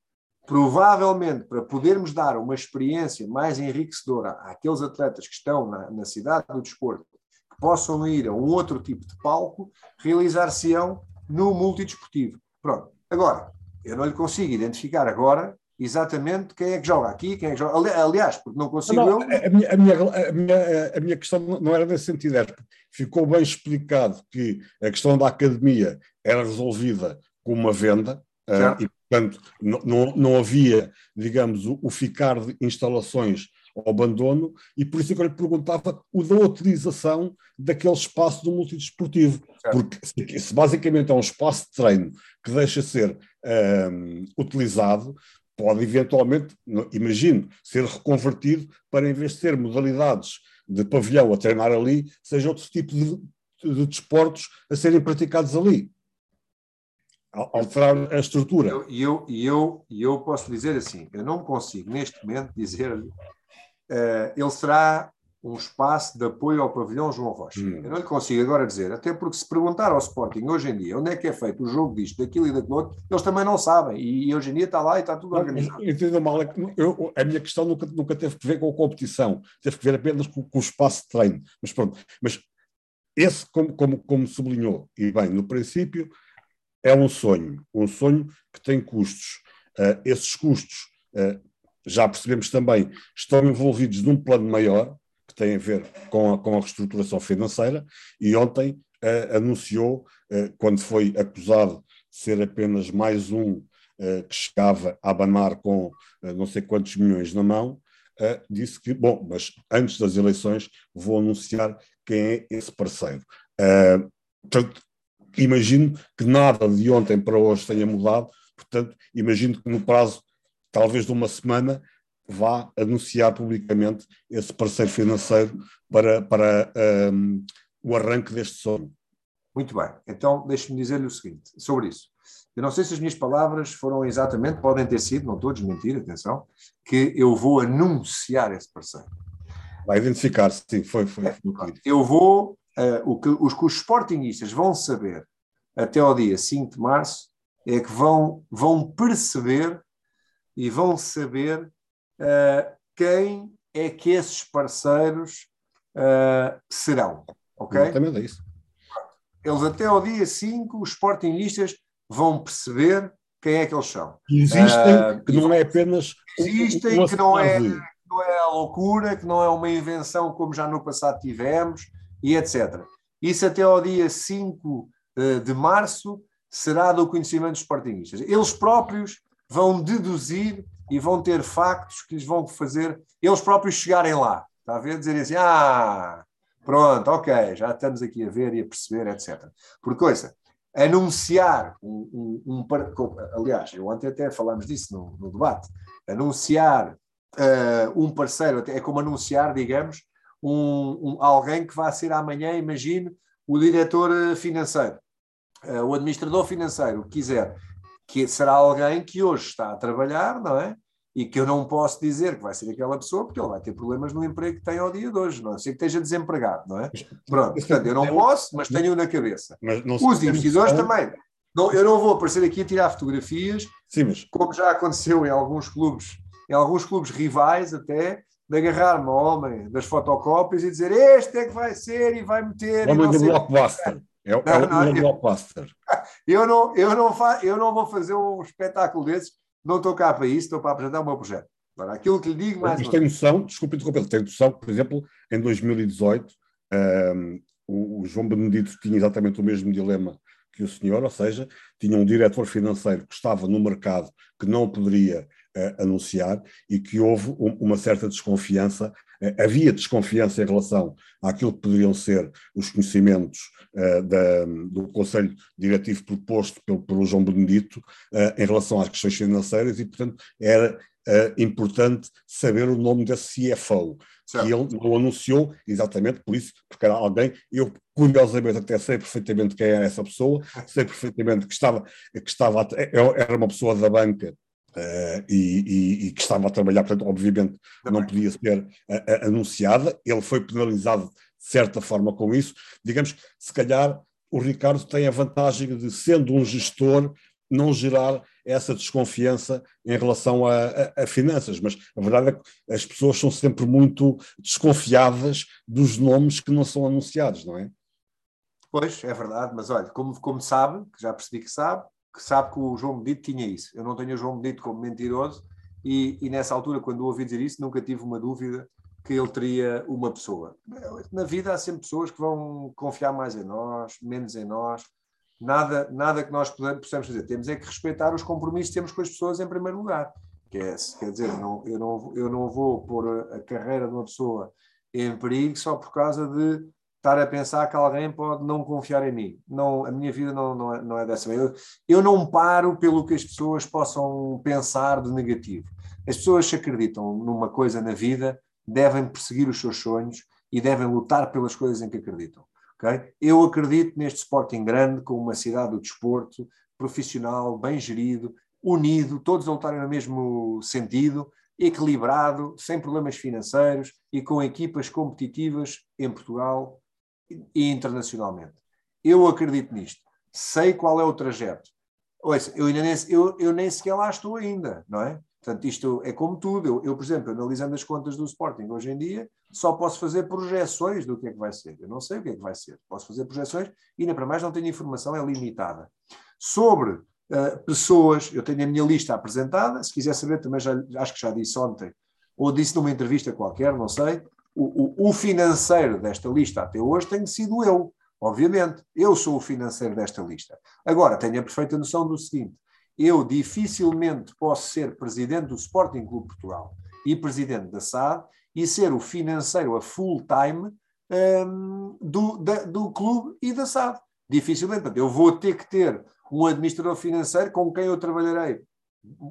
provavelmente para podermos dar uma experiência mais enriquecedora àqueles atletas que estão na, na cidade do desporto, que possam ir a um outro tipo de palco, realizar-se-ão no multidesportivo. Pronto. Agora, eu não lhe consigo identificar agora exatamente quem é que joga aqui, quem é que joga. Aliás, porque não consigo não, eu. A minha, a, minha, a, minha, a minha questão não era nesse sentido, era ficou bem explicado que a questão da academia era resolvida com uma venda. Uh, e, portanto, não, não, não havia, digamos, o, o, ficar de instalações ao abandono, e por isso é que eu lhe perguntava o da utilização daquele espaço do multidesportivo. Porque se basicamente é um espaço de treino que deixa ser um, utilizado, pode eventualmente, imagino, ser reconvertido para, em vez de ser modalidades de pavilhão a treinar ali, seja outro tipo de, de desportos a serem praticados ali. Alterar a estrutura. E eu, eu, eu, eu posso dizer assim: eu não consigo neste momento dizer-lhe, uh, ele será um espaço de apoio ao pavilhão João Rocha. Hum. Eu não lhe consigo agora dizer, até porque se perguntar ao Sporting hoje em dia onde é que é feito o jogo disto, daquilo e daquilo outro, eles também não sabem. E, e hoje em dia está lá e está tudo organizado. Entendo mal, é eu, a minha questão nunca, nunca teve que ver com a competição, teve que ver apenas com, com o espaço de treino. Mas pronto, mas esse, como, como, como sublinhou, e bem, no princípio, é um sonho, um sonho que tem custos. Uh, esses custos, uh, já percebemos também, estão envolvidos num plano maior, tem a ver com a, com a reestruturação financeira, e ontem uh, anunciou, uh, quando foi acusado de ser apenas mais um uh, que chegava a abanar com não sei quantos milhões na mão, disse que, bom, mas antes das eleições vou anunciar quem é esse parceiro. portanto, imagino que nada de ontem para hoje tenha mudado, portanto, imagino que no prazo talvez de uma semana vá anunciar publicamente esse parceiro financeiro para, para um, o arranque deste sonho. Muito bem. Então, deixe-me dizer-lhe o seguinte sobre isso. Eu não sei se as minhas palavras foram exatamente, podem ter sido, não estou a desmentir, atenção, que eu vou anunciar esse parceiro. Vai identificar, sim, foi. foi, foi. Eu vou, uh, o, que, os que os sportingistas vão saber até ao dia 5 de março é que vão, vão perceber e vão saber quem é que esses parceiros uh, serão. Ok? Exatamente é isso. Eles até ao dia 5, os sportingistas vão perceber quem é que eles são. Existem, uh, que não é apenas. Existem, que não é, não é a loucura, que não é uma invenção como já no passado tivemos, e etc. Isso até ao dia 5 de março será do conhecimento dos sportingistas. Eles próprios vão deduzir e vão ter factos que lhes vão fazer eles próprios chegarem lá. Está a ver? Dizerem assim: ah, pronto, ok, já estamos aqui a ver e a perceber, etc. Por coisa, anunciar um, um, um, aliás, eu ontem até falámos disso no, no debate, anunciar uh, um parceiro, é como anunciar, digamos, um, alguém que vai ser amanhã, imagine, o diretor eh, financeiro, uh, o administrador financeiro, o que quiser, que será alguém que hoje está a trabalhar, não é? E que eu não posso dizer que vai ser aquela pessoa, porque ele vai ter problemas no emprego que tem ao dia de hoje, não é? Sei que esteja desempregado, não é? Pronto, portanto, eu não posso, mas tenho na cabeça. Os investidores também. Não, eu não vou aparecer aqui a tirar fotografias, Sim, mas... como já aconteceu em alguns clubes, em alguns clubes rivais até, de agarrar-me ao homem das fotocópias e dizer este é que vai ser e vai meter. Homem do blockbuster. É, é não, eu, blockbuster. Eu não, eu, não fa, eu não vou fazer um espetáculo desses, não estou cá para isso, estou para apresentar o meu projeto. Agora, aquilo que lhe digo mais. Mas tem noção, desculpe interromper, tem noção que, por exemplo, em 2018, um, o, o João Benedito tinha exatamente o mesmo dilema que o senhor, ou seja, tinha um diretor financeiro que estava no mercado que não poderia anunciar e que houve um, uma certa desconfiança, uh, havia desconfiança em relação àquilo que poderiam ser os conhecimentos uh, da, do Conselho Diretivo proposto pelo, pelo João Benedito em relação às questões financeiras e, portanto, era importante saber o nome desse CFO. Certo. que ele não anunciou exatamente por isso, porque era alguém, eu curiosamente até sei perfeitamente quem era essa pessoa, sei perfeitamente que estava, que estava era uma pessoa da banca Uh, e, e, e, que estava a trabalhar, portanto, obviamente Também. não podia ser uh, uh, anunciada. Ele foi penalizado de certa forma com isso. Digamos que, se calhar, o Ricardo tem a vantagem de, sendo um gestor, não gerar essa desconfiança em relação a, a, a, finanças, mas a verdade é que as pessoas são sempre muito desconfiadas dos nomes que não são anunciados, não é? Pois, é verdade, mas olha, como, como sabe, que já percebi que sabe, que sabe que o João Medito tinha isso. Eu não tenho o João Medito como mentiroso e, e nessa altura, quando ouvi dizer isso, nunca tive uma dúvida que ele teria uma pessoa. Na vida há sempre pessoas que vão confiar mais em nós, menos em nós. Nada, nada que nós possamos fazer. Temos é que respeitar os compromissos que temos com as pessoas em primeiro lugar. que é. Quer dizer, não, eu, não, eu não vou pôr a carreira de uma pessoa em perigo só por causa de estar a pensar que alguém pode não confiar em mim. Não, a minha vida não, não, é, não é dessa maneira. Eu, eu não paro pelo que as pessoas possam pensar de negativo. As pessoas que acreditam numa coisa na vida devem perseguir os seus sonhos e devem lutar pelas coisas em que acreditam. Okay? Eu acredito neste Sporting grande, como uma cidade do desporto, profissional, bem gerido, unido, todos a lutarem no mesmo sentido, equilibrado, sem problemas financeiros e com equipas competitivas em Portugal e internacionalmente. Eu acredito nisto. Sei qual é o trajeto. Ouça, eu, ainda nem, eu, eu nem sequer lá estou ainda, não é? Portanto, isto é como tudo. Eu, eu, por exemplo, analisando as contas do Sporting hoje em dia, só posso fazer projeções do que é que vai ser. Eu não sei o que é que vai ser. Posso fazer projeções e, ainda para mais, não tenho informação, é limitada. Sobre uh, pessoas, eu tenho a minha lista apresentada. Se quiser saber, também já, acho que já disse ontem, ou disse numa entrevista qualquer, não sei. O, o, o financeiro desta lista até hoje tem sido eu, obviamente. Eu sou o financeiro desta lista. Agora, tenho a perfeita noção do seguinte: eu dificilmente posso ser presidente do Sporting Clube Portugal e presidente da SAD e ser o financeiro a full time um, do, da, do clube e da SAD. Dificilmente. Portanto, eu vou ter que ter um administrador financeiro com quem eu trabalharei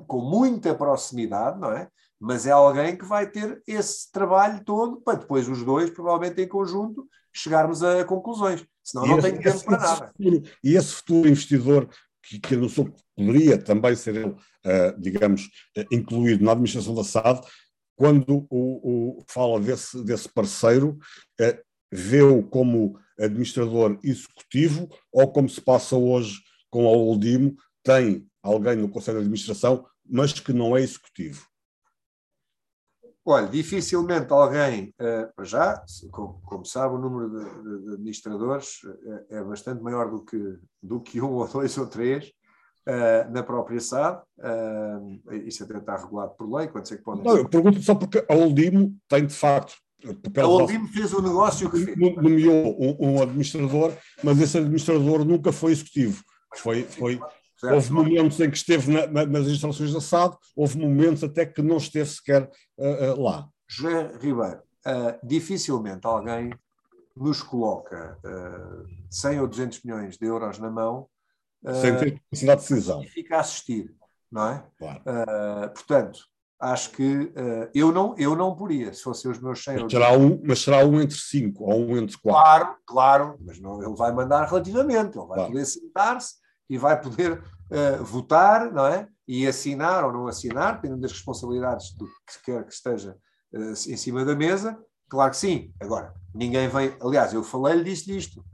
com muita proximidade, não é? Mas é alguém que vai ter esse trabalho todo para depois os dois, provavelmente em conjunto, chegarmos a conclusões. Senão e não esse, tem tempo para nada. Futuro, e esse futuro investidor que, que seu poderia também ser ele, uh, digamos, uh, incluído na administração da SAD, quando o, o fala desse, desse parceiro, uh, vê-o como administrador executivo ou como se passa hoje com a Oldimo, tem alguém no Conselho de Administração, mas que não é executivo? Olha, dificilmente alguém, uh, já, como, como, sabe, o número de, de administradores é, é bastante maior do que, do que um ou dois ou três, uh, na própria SAD. Isso até está regulado por lei, quanto é que pode Não, eu pergunto só porque a Oldimo tem, de facto, a Oldimo fez o negócio que fez. Nomeou um, um, administrador, mas esse administrador nunca foi executivo. Foi, foi, certo. houve momentos em que esteve na, na, nas instalações da SAD, houve momentos até que não esteve sequer uh, uh, lá. José Ribeiro, uh, dificilmente alguém nos coloca 100 ou 200 milhões de euros na mão sem ter capacidade de decisão. E fica a assistir, não é? Claro. Uh, portanto, acho que uh, eu, não, eu não poria, se fossem os meus 100 mas será, um, mas será um entre 5 ou um entre 4. Claro, claro, mas não, ele vai mandar relativamente, ele vai claro. poder sentar-se e vai poder uh, votar, não é? E assinar ou não assinar, dependendo das responsabilidades do que quer que esteja em cima da mesa. Claro que sim. Agora, ninguém vem. Aliás, eu falei-lhe disso disto.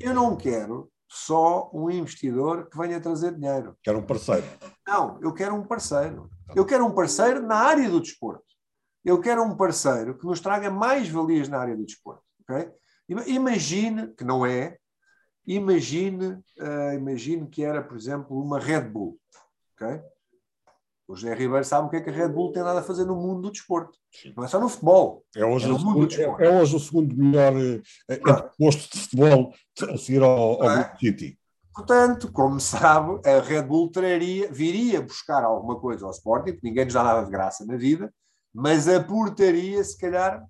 Eu não quero só um investidor que venha trazer dinheiro. Quero um parceiro. Não, eu quero um parceiro. Eu quero um parceiro na área do desporto. Eu quero um parceiro que nos traga mais valias na área do desporto. Okay? Imagine, que não é, imagine, uh, imagine que era, por exemplo, uma Red Bull. Okay? O José Ribeiro sabe o que é que a Red Bull tem nada a fazer no mundo do desporto. Não é só no futebol. É hoje, é o, segundo, é, é hoje o segundo melhor é, posto de futebol a seguir ao, ao é? City. Portanto, como sabe, a Red Bull traria, viria buscar alguma coisa ao Sporting, porque ninguém nos dá nada de graça na vida, mas aportaria, se calhar,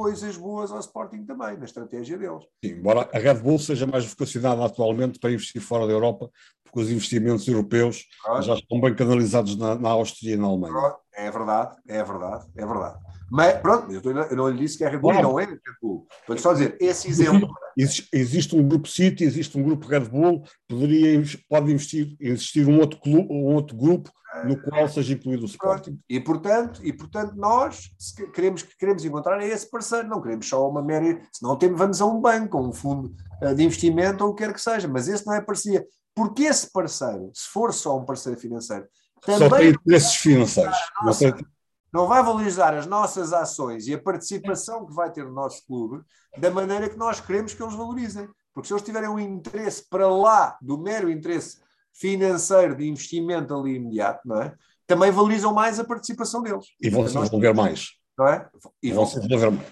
coisas boas ao Sporting também, na estratégia deles. Sim, embora a Red Bull seja mais vocacionada atualmente para investir fora da Europa, porque os investimentos europeus já estão bem canalizados na, na Áustria e na Alemanha. É verdade, é verdade, é verdade. Mas pronto, eu, eu não lhe disse que a Red Bull não é Red Bull. Estou só a dizer, esse exemplo. Existe, existe, um grupo City, existe um grupo Red Bull, poderia, pode investir, existir um outro, clube, um outro grupo no qual seja incluído o Sporting. E portanto, e portanto nós queremos, queremos encontrar esse parceiro, não queremos só uma mera, senão temos, vamos a um banco, a um fundo eh, de investimento ou o que quer que seja, mas esse não é parceria. Porque esse parceiro, se for só um parceiro financeiro, também só tem interesses financeiros. Nossa, não, vai valorizar as nossas ações e a participação que vai ter o nosso clube da maneira que nós queremos que eles valorizem. Porque se eles tiverem um interesse para lá do mero interesse financeiro de investimento ali imediato, não é? também valorizam mais a participação deles. E vão se desenvolver mais. Não é? E vão se desenvolver mais.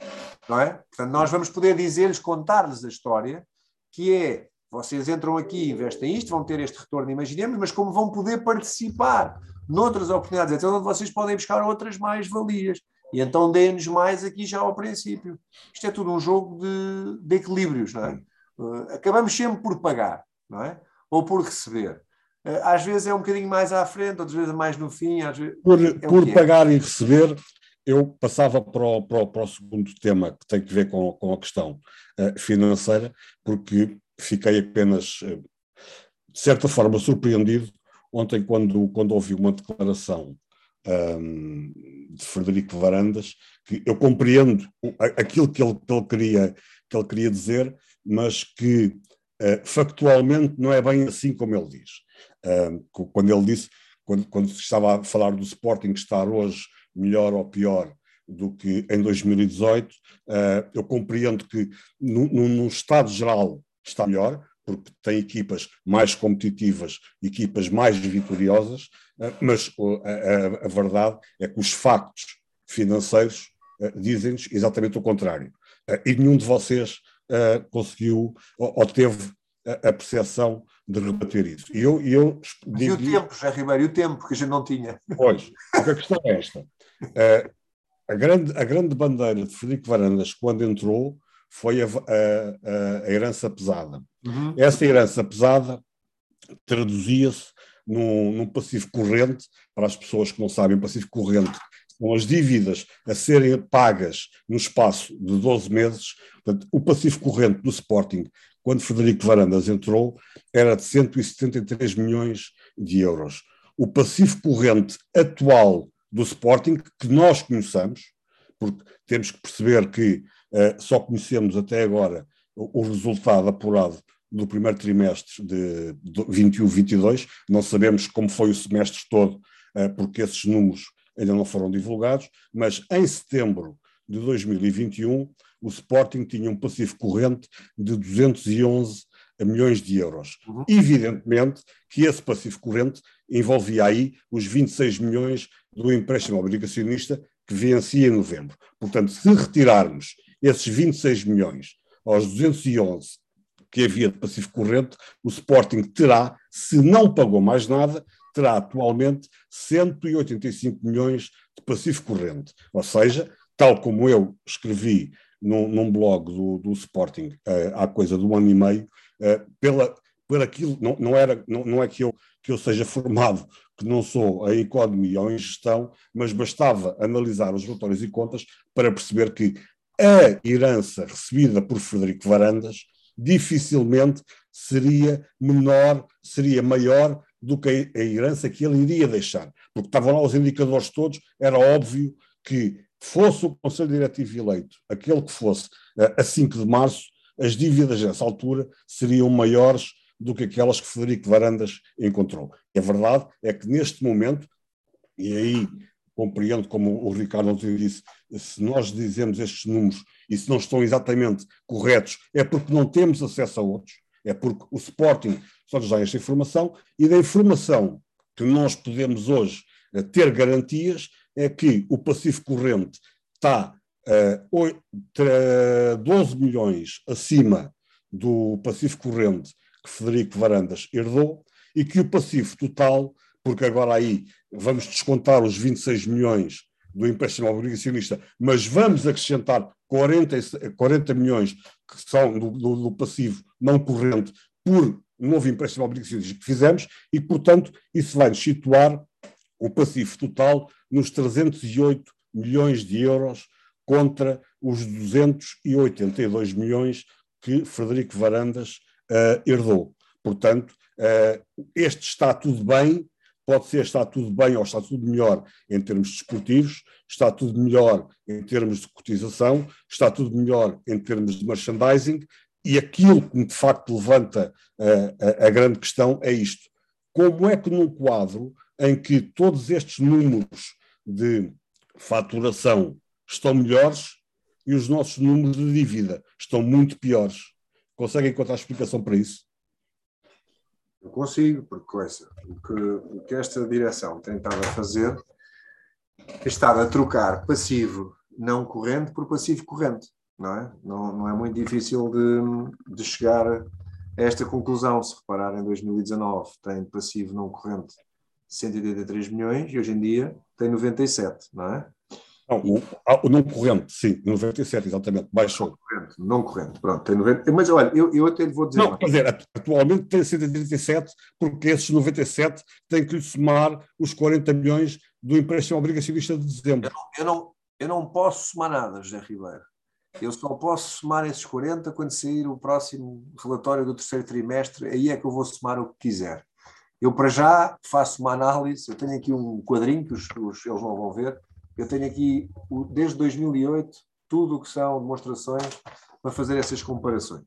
Não é? Portanto, nós vamos poder dizer-lhes, contar-lhes a história, que é, vocês entram aqui, investem isto, vão ter este retorno, imaginemos, mas como vão poder participar noutras oportunidades, então onde vocês podem buscar outras mais-valias. E então deem-nos mais aqui já ao princípio. Isto é tudo um jogo de, de equilíbrios, não é? Uh, acabamos sempre por pagar, não é? Ou por receber. Uh, às vezes é um bocadinho mais à frente, outras vezes mais no fim. Vezes, por é por é. pagar é. e receber, eu passava para o, para, o, para o, segundo tema, que tem que ver com, com a questão uh, financeira, porque fiquei apenas, de certa forma, surpreendido ontem quando, quando ouvi uma declaração um, de Frederico Varandas, que eu compreendo aquilo que ele, que ele, queria, que ele queria dizer, mas que uh, factualmente não é bem assim como ele diz. Uh, quando ele disse, quando, quando estava a falar do Sporting estar hoje melhor ou pior do que em 2018. Uh, eu compreendo que, num, estado geral, está melhor, porque tem equipas mais competitivas, equipas mais vitoriosas, uh, mas uh, a, a, verdade é que os factos financeiros dizem-nos exatamente o contrário. e nenhum de vocês conseguiu ou, ou teve a, a percepção de rebater isso. E eu, eu e o tempo, José Ribeiro, e o tempo que a gente não tinha. Pois, porque a questão é esta. A, grande, a grande bandeira de Frederico Varandas, quando entrou, foi a, a, a herança pesada. Uhum. Essa herança pesada traduzia-se num, num passivo corrente, para as pessoas que não sabem, passivo corrente com as dívidas a serem pagas no espaço de 12 meses. Portanto, o passivo corrente do Sporting, quando Frederico Varandas entrou, era de 173 milhões de euros. O passivo corrente atual do Sporting, que nós conheçamos, porque temos que perceber que só conhecemos até agora o, resultado apurado do primeiro trimestre de, de 21-22, não sabemos como foi o semestre todo, uh, porque esses números ainda não foram divulgados, mas em setembro de 2021 o Sporting tinha um passivo corrente de 211 milhões de euros. Uhum. Evidentemente que esse passivo corrente envolvia aí os 26 milhões do empréstimo obrigacionista que vencia em novembro. Portanto, se retirarmos esses 26 milhões aos 211 que havia de passivo corrente, o Sporting terá, se não pagou mais nada, terá atualmente 185 milhões de passivo corrente. Ou seja, tal como eu escrevi num, num blog do, do Sporting uh, há coisa de um ano e meio, uh, pela, por aquilo, não, não, era, não, não é que eu, que eu seja formado, que não sou em economia ou em gestão, mas bastava analisar os relatórios e contas para perceber que a herança recebida por Frederico Varandas dificilmente seria menor, seria maior do que a herança que ele iria deixar, porque estavam lá os indicadores todos, era óbvio que fosse o Conselho Diretivo eleito, aquele que fosse a 5 de março, as dívidas nessa altura seriam maiores do que aquelas que Federico Varandas encontrou. A verdade é que neste momento, e aí compreendo como o Ricardo ontem disse, se nós dizemos estes números e se não estão exatamente corretos, é porque não temos acesso a outros, é porque o Sporting só nos dá esta informação e da informação que nós podemos hoje eh, ter garantias é que o passivo corrente está uh, 12 milhões acima do passivo corrente que Federico Varandas herdou e que o passivo total, porque agora aí vamos descontar os 26 milhões do empréstimo obrigacionista, mas vamos acrescentar 40, 40 milhões que são do, do, do passivo não corrente por novo empréstimo obrigacionista que fizemos e, portanto, isso vai nos situar o passivo total nos 308 milhões de euros contra os 282 milhões que Frederico Varandas uh, herdou. Portanto, uh, este está tudo bem, pode ser está tudo bem ou está tudo melhor em termos desportivos, está tudo melhor em termos de cotização, está tudo melhor em termos de merchandising, e aquilo que de facto levanta uh, a, a grande questão é isto. Como é que num quadro em que todos estes números de faturação estão melhores e os nossos números de dívida estão muito piores. Conseguem encontrar explicação para isso? Eu consigo, porque o que, o que esta direção tem estado a fazer é estar a trocar passivo não corrente por passivo corrente, não é? Não, não é muito difícil de, de chegar a esta conclusão. Se reparar, em 2019 tem passivo não corrente 183 milhões e hoje em dia tem 97, não é? Não, o, o não corrente, sim, 97, exatamente, baixou. Não corrente, não corrente, pronto, tem 90. Mas olha, eu, eu até lhe vou dizer. Não, quer dizer, atualmente tem 137, porque esses 97 têm que lhe somar os 40 milhões do empréstimo obrigacionista de dezembro. Eu não, eu não, eu não posso somar nada, José Ribeiro. Eu só posso somar esses 40 quando sair o próximo relatório do terceiro trimestre, aí é que eu vou somar o que quiser. Eu, para já, faço uma análise, eu tenho aqui um quadrinho que os, os, eles não vão ver, eu tenho aqui, desde 2008, tudo o que são demonstrações para fazer essas comparações.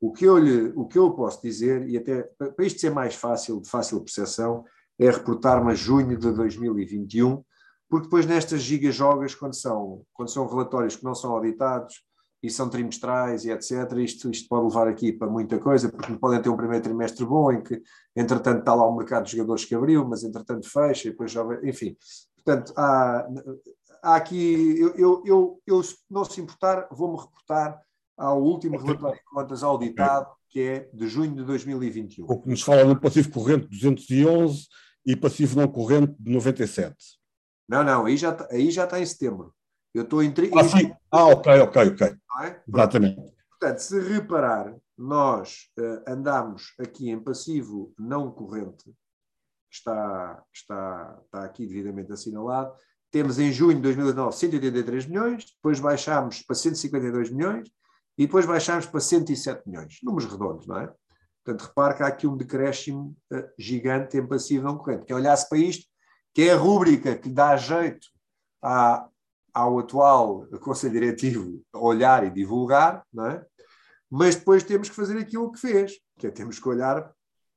O que, eu lhe, o que eu posso dizer, e até para isto ser mais fácil, de fácil percepção, é reportar-me a junho de 2021, porque depois nestas gigajogas, quando são, quando são relatórios que não são auditados e são trimestrais e etc., isto, isto pode levar aqui para muita coisa, porque podem ter um primeiro trimestre bom em que, entretanto, está lá o mercado de jogadores que abriu, mas entretanto fecha e depois enfim. Portanto, há, há aqui, eu, eu, eu, eu, não se importar, vou-me reportar ao último relatório de contas auditado, que é de junho de 2021. O que nos fala no passivo corrente 211 e passivo não corrente de 97. Não, não, aí já, aí já está em setembro. Eu estou em. Ah, sim. ah, ok, ok, ok. É? Exatamente. Portanto, se reparar, nós uh, andamos aqui em passivo não corrente, está, está, está aqui devidamente assinalado. Temos em junho de 2019 183 milhões, depois baixámos para 152 milhões e depois baixámos para 107 milhões. Números redondos, não é? Portanto, repare que há aqui um decréscimo uh, gigante em passivo não corrente. Quem olhasse para isto que é a rúbrica que dá jeito à, ao atual Conselho Diretivo olhar e divulgar, não é? mas depois temos que fazer aquilo que fez, que é temos que olhar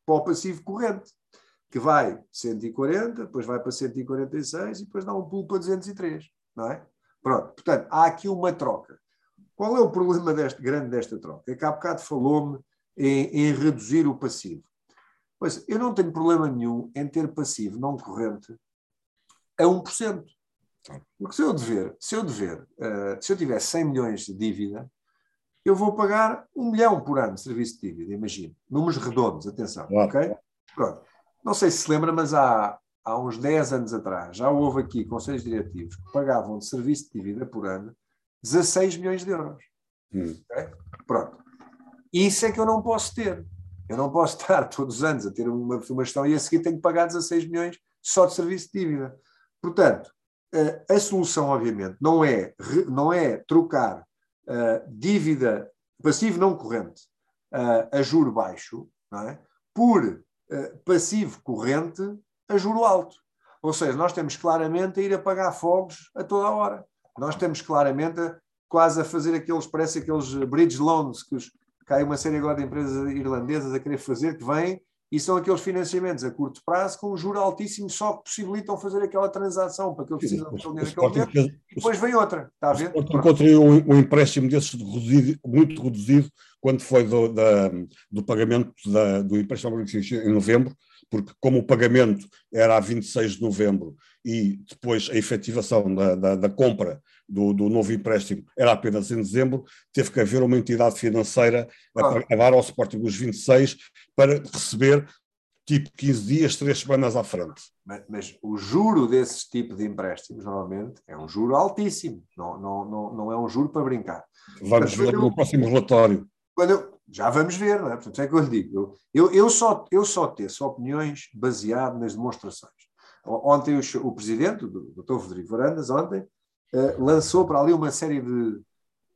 para o passivo corrente, que vai 140, depois vai para 146 e depois dá um pulo para 203, não é? Pronto, portanto, há aqui uma troca. Qual é o problema deste, grande desta troca? É que há bocado falou-me em, em reduzir o passivo. Pois, eu não tenho problema nenhum em ter passivo não corrente a 1%. Porque se eu dever, se eu dever, uh, se eu tiver 100 milhões de dívida, eu vou pagar um milhão por ano de serviço de dívida, imagino. Números redondos, atenção, claro. ok? Pronto. Não sei se se lembra, mas há, há uns 10 anos atrás já houve aqui conselhos diretivos que pagavam de serviço de dívida por ano 16 milhões de euros. Hum. Okay? Pronto. Isso é que eu não posso ter. Eu não posso estar todos os anos a ter uma, uma gestão e a seguir tenho que pagar 16 milhões só de serviço de dívida. Portanto, a solução, obviamente, não é, não é trocar dívida passivo não corrente a juro baixo é? por passivo corrente a juro alto. Ou seja, nós temos claramente a ir a pagar fogos a toda a hora. Nós temos claramente a, quase a fazer aqueles, parece aqueles bridge loans que os, uma série agora de empresas irlandesas a querer fazer, que vêm e são aqueles financiamentos a curto prazo com um juro altíssimo só que possibilitam fazer aquela transação para que eles precisam de dinheiro naquele momento e depois vem outra, está a ver? Encontrei um, um empréstimo desses reduzido, muito reduzido quando foi do, da, do pagamento da, do empréstimo em novembro, porque como o pagamento era a 26 de novembro e depois a efetivação da, da, da compra do, do, novo empréstimo era apenas em dezembro, teve que haver uma entidade financeira a, a dar ao Sporting os 26 para receber tipo 15 dias, 3 semanas à frente. Mas, mas, o juro desses tipos de empréstimos, normalmente, é um juro altíssimo, não, não, não, não é um juro para brincar. Vamos ver no próximo relatório. Quando eu, já vamos ver, não é? Portanto, é que eu lhe digo. Eu, eu, só, eu só teço opiniões baseado nas demonstrações. Ontem o, o presidente, o Dr. Rodrigo Varandas, ontem, lançou para ali uma série de,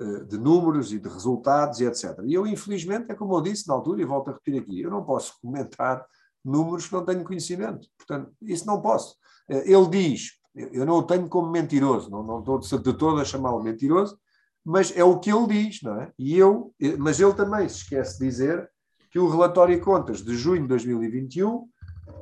uh, de números e de resultados e etc. E eu, infelizmente, é como eu disse na altura, e volto a repetir aqui, eu não posso comentar números que não tenho conhecimento. Portanto, isso não posso. Uh, ele diz, eu não o tenho como mentiroso, não, não estou de todo a chamá-lo mentiroso, mas é o que ele diz, não é? E eu, mas ele também se esquece de dizer que o relatório de contas de junho de 2021,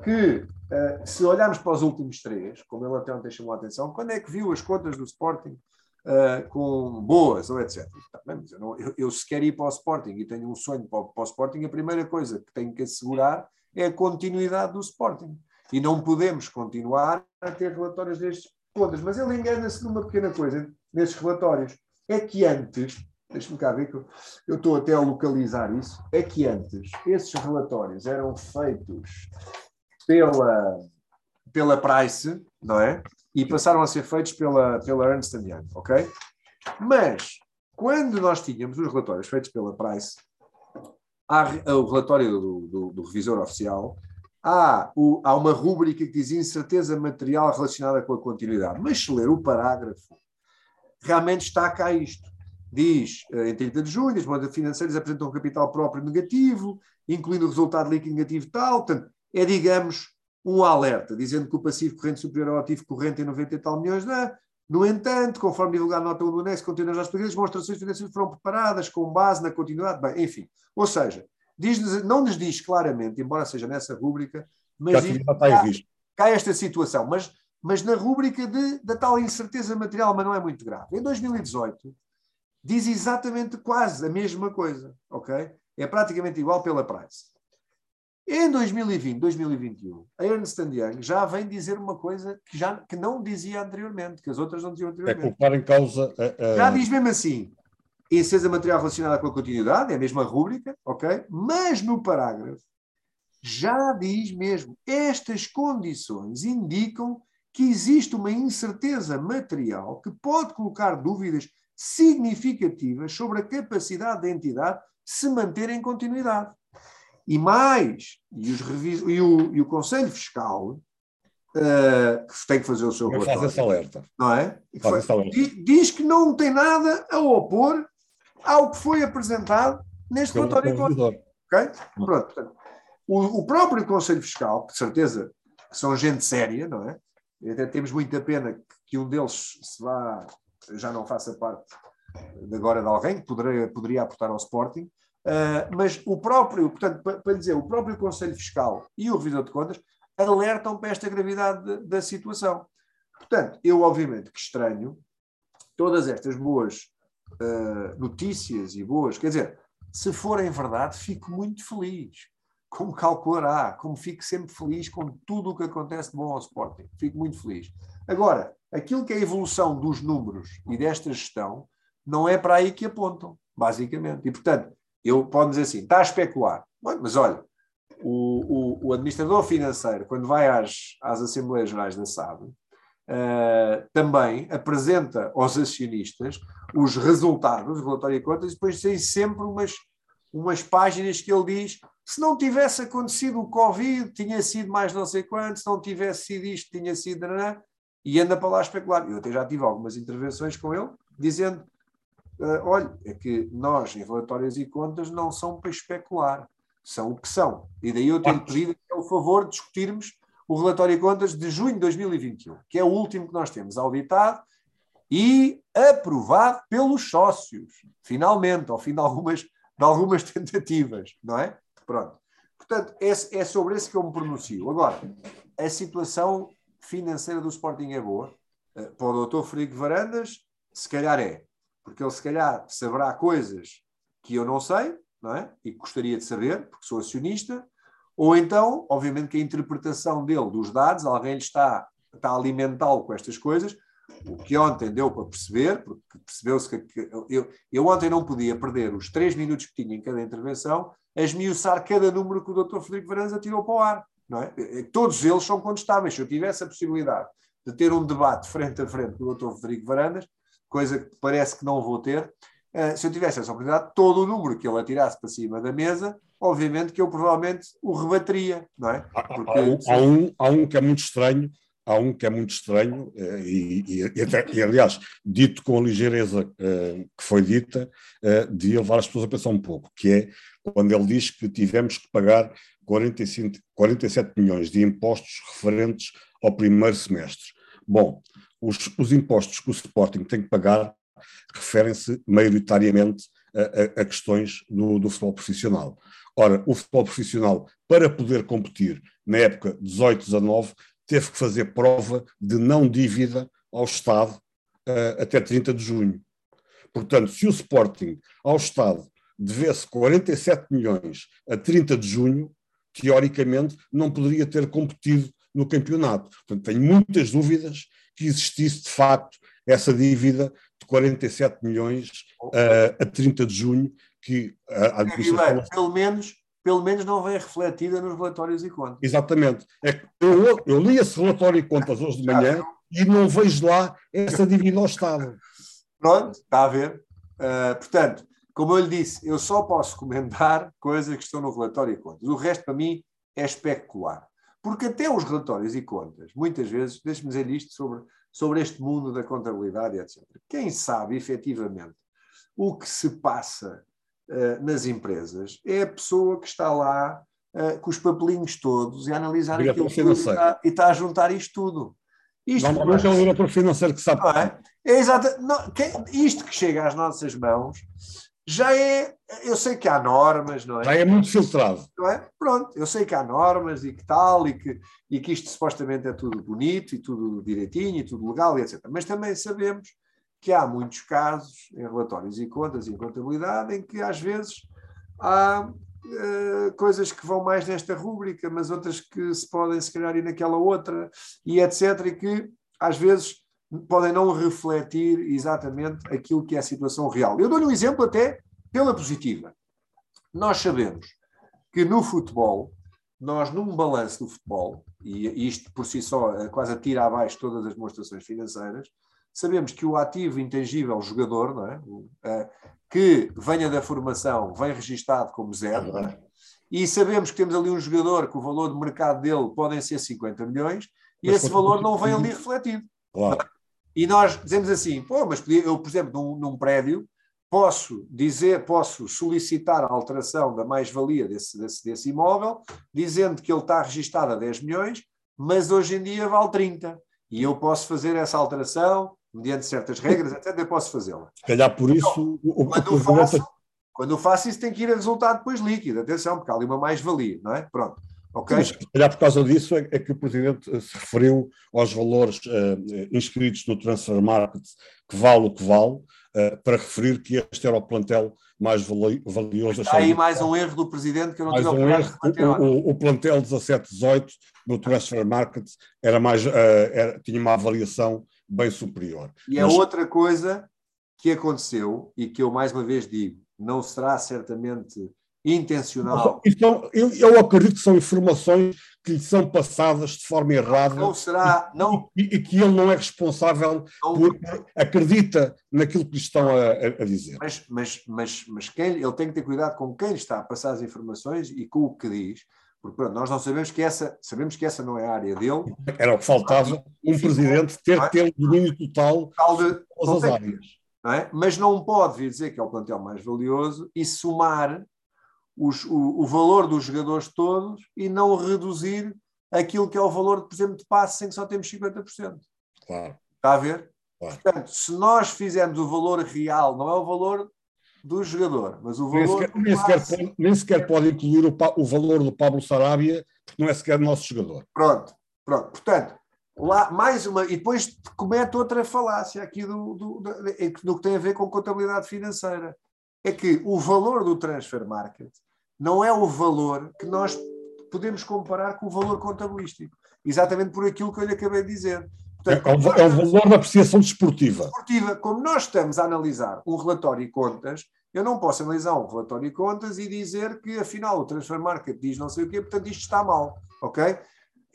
que uh, se olharmos para os últimos três, como ele até ontem chamou a atenção, quando é que viu as contas do Sporting uh, com boas ou etc. Tá bem, eu, não, eu, eu, se quero ir para o Sporting e tenho um sonho para, para o Sporting, a primeira coisa que tenho que assegurar é a continuidade do Sporting. E não podemos continuar a ter relatórios destes contas. Mas ele engana-se numa pequena coisa, nesses relatórios é que antes, deixa-me cá ver que eu estou até a localizar isso, é que antes esses relatórios eram feitos pela, pela Price, não é? E passaram a ser feitos pela, pela Ernst Young, ok? Mas, quando nós tínhamos os relatórios feitos pela Price, há o relatório do, do, do revisor oficial, há, o, há uma rúbrica que diz incerteza material relacionada com a continuidade. Mas se ler o parágrafo, realmente está cá isto. Diz, eh, em 30 de junho, as moedas financeiras apresentam um capital próprio negativo, incluindo o resultado líquido negativo tal. Portanto, é, digamos, um alerta, dizendo que o passivo corrente superior ao ativo corrente em 90 e tal milhões, não é? No entanto, conforme divulgar a nota 1 do anexo, contendo as nossas demonstrações financeiras foram preparadas com base na continuidade. Bem, enfim, ou seja, diz não nos diz claramente, embora seja nessa rúbrica, mas diz, cá, cá esta situação, mas, mas na rúbrica de, da tal incerteza material, mas não é muito grave. Em 2018, diz exatamente quase a mesma coisa, ok? É praticamente igual pela Price. Em 2020, 2021, a Ernst Young já vem dizer uma coisa que, já, que não dizia anteriormente, que as outras não diziam é anteriormente. É colocar em causa. A, a... Já diz mesmo assim: incesa material relacionada com a continuidade, é a mesma rúbrica, ok? Mas no parágrafo já diz mesmo: estas condições indicam que existe uma incerteza material que pode colocar dúvidas significativas sobre a capacidade da entidade se manter em continuidade. E mais, e, os revis... e, o, e o Conselho Fiscal, uh, que tem que fazer o seu Mas relatório, faz esse alerta. Não é? Faz alerta. Diz que não tem nada a opor ao que foi apresentado neste Pelo relatório económico. Okay? Pronto, portanto, o, o, próprio Conselho Fiscal, de certeza que são gente séria, não é? E até temos muita pena que, que um deles se vá, já não faça parte de agora de alguém que poderia, poderia aportar ao Sporting, Uh, mas o próprio, portanto, para, dizer, o próprio Conselho Fiscal e o Revisor de Contas alertam para esta gravidade de, da situação. Portanto, eu obviamente que estranho todas estas boas uh, notícias e boas, quer dizer, se forem verdade, fico muito feliz. Como calculará, como fico sempre feliz com tudo o que acontece de bom ao Sporting. Fico muito feliz. Agora, aquilo que é a evolução dos números e desta gestão, não é para aí que apontam, basicamente. E, portanto, eu posso dizer assim, está a especular. Mas olha, o, o, o administrador financeiro, quando vai às, às Assembleias Gerais da SAD, uh, também apresenta aos acionistas os resultados, o relatório de contas, e depois tem sempre umas, umas páginas que ele diz se não tivesse acontecido o Covid, tinha sido mais não sei quanto, se não tivesse sido isto, tinha sido. E anda para lá especular. Eu até já tive algumas intervenções com ele, dizendo Uh, olha, é que nós, em relatórios e contas, não são para especular, são o que são. E daí eu tenho pedido o favor de discutirmos o relatório e contas de junho de 2021, que é o último que nós temos auditado e aprovado pelos sócios, finalmente, ao fim de algumas, de algumas tentativas, não é? Pronto. Portanto, é, é sobre esse que eu me pronuncio. Agora, a situação financeira do Sporting é boa. Uh, para o doutor Frederico Varandas, se calhar é porque ele se calhar saberá coisas que eu não sei, não é? E gostaria de saber, porque sou acionista, ou então, obviamente, que a interpretação dele dos dados, alguém está, está a alimentá-lo com estas coisas, o que ontem deu para perceber, porque percebeu-se que, que eu, eu, ontem não podia perder os três minutos que tinha em cada intervenção a esmiuçar cada número que o Dr. Frederico Varanza tirou para o ar. Não é? Todos eles são contestáveis. Se eu tivesse a possibilidade de ter um debate frente a frente com o Dr. Frederico Varandas, coisa que parece que não vou ter. Uh, se eu tivesse essa oportunidade, todo o número que ele atirasse para cima da mesa, obviamente que eu provavelmente o rebateria, não é? Porque, há, um, há, um, há um que é muito estranho, há um que é muito estranho, eh, e, e, e, até, e aliás, dito com a ligeireza uh, que foi dita, uh, devia levar as pessoas a pensar um pouco, que é quando ele diz que tivemos que pagar 45, 47 milhões de impostos referentes ao primeiro semestre. Bom, os, os impostos que o Sporting tem que pagar referem-se maioritariamente a, a, a questões do, do, futebol profissional. Ora, o futebol profissional, para poder competir na época 18-19, teve que fazer prova de não dívida ao Estado uh, até 30 de junho. Portanto, se o Sporting ao Estado devesse 47 milhões a 30 de junho, teoricamente não poderia ter competido no campeonato. Portanto, tenho muitas dúvidas que existisse de facto essa dívida de 47 milhões uh, a 30 de junho que a administração... Pelo menos, pelo menos não vem refletida nos relatórios e contas. Exatamente. É eu, eu li esse relatório e contas hoje de manhã e não vejo lá essa dívida ao Estado. Pronto, está a ver. Uh, portanto, como eu lhe disse, eu só posso comentar coisas que estão no relatório e contas. O resto, para mim, é especular. Porque até os relatórios e contas, muitas vezes, deixe-me dizer isto sobre, sobre este mundo da contabilidade, etc. Quem sabe efetivamente o que se passa uh, nas empresas é a pessoa que está lá uh, com os papelinhos todos e a analisar aquilo tudo e está, e está, a juntar isto tudo. Isto, Normalmente é o diretor financeiro que sabe. Não é? é exato. Não, que, isto que chega às nossas mãos já é. Eu sei que há normas, não é? Já é muito filtrado. Não é? Pronto, eu sei que há normas e que tal, e que, e que isto supostamente é tudo bonito e tudo direitinho e tudo legal, etc. Mas também sabemos que há muitos casos em relatórios e contas, em contabilidade, em que às vezes há uh, coisas que vão mais nesta rúbrica, mas outras que se podem, se calhar, ir naquela outra, e etc. E que às vezes podem não refletir exatamente aquilo que é a situação real. Eu dou-lhe um exemplo até pela positiva. Nós sabemos que no futebol, nós num balanço do futebol, e isto por si só eh, quase atira abaixo todas as demonstrações financeiras, sabemos que o ativo intangível jogador, não é? Eh, que venha da formação, vem registado como zero, é? e sabemos que temos ali um jogador que o valor de mercado dele podem ser 50 milhões, e mas esse valor não vem ali refletido. Claro. E nós dizemos assim, pô, mas eu, por exemplo, num, num prédio, posso dizer, posso solicitar a alteração da mais-valia desse, desse, desse imóvel, dizendo que ele está registado a 10 milhões, mas hoje em dia vale 30. E eu posso fazer essa alteração, mediante certas regras, até eu posso fazê-la. Se calhar por isso. Então, o, quando, o, faço, quando eu faço isso, tem que ir a resultado depois líquido. Atenção, porque há ali uma mais-valia, não é? Pronto. Okay. Mas, se calhar por causa disso é, é, que o Presidente se referiu aos valores uh, inscritos no Transfer Market, que vale o que vale, uh, para referir que este era o plantel mais valioso. Está aí mais um erro do Presidente que eu não mais tive um erro, o, o, o, plantel 17-18 no Transfer Market era mais, uh, era, tinha uma avaliação bem superior. E é Mas... outra coisa que aconteceu e que eu mais uma vez digo, não será certamente intencional. Então, eu, eu acredito que são informações que lhe são passadas de forma errada. Não será, não. E, e que ele não é responsável não, por acredita naquilo que lhe estão a, a, dizer. Mas, mas, mas, mas quem, ele tem que ter cuidado com quem está a passar as informações e com o que diz. Porque pronto, nós não sabemos que essa, sabemos que essa não é a área dele. Era o que faltava, um presidente ter é? ter o domínio total de todas as áreas. Não é? Mas não pode vir dizer que é o plantel mais valioso e somar os, o, o, valor dos jogadores todos e não reduzir aquilo que é o valor, por exemplo, de passe em que só temos 50%. Claro. Está a ver? Claro. Portanto, se nós fizermos o valor real, não é o valor do jogador, mas o valor. Nem sequer, nem sequer, pode, nem sequer pode incluir o, o, valor do Pablo Sarabia, porque não é sequer nosso jogador. Pronto, pronto. Portanto, lá mais uma. E depois comete outra falácia aqui do, do, do, do que tem a ver com contabilidade financeira é que o valor do transfer market não é o valor que nós podemos comparar com o valor contabilístico. Exatamente por aquilo que eu lhe acabei de dizer. Portanto, é, o, é o valor da apreciação desportiva. Desportiva. Como nós estamos a analisar um relatório e contas, eu não posso analisar um relatório e contas e dizer que afinal o transfer market diz não sei o quê, portanto isto está mal. Ok?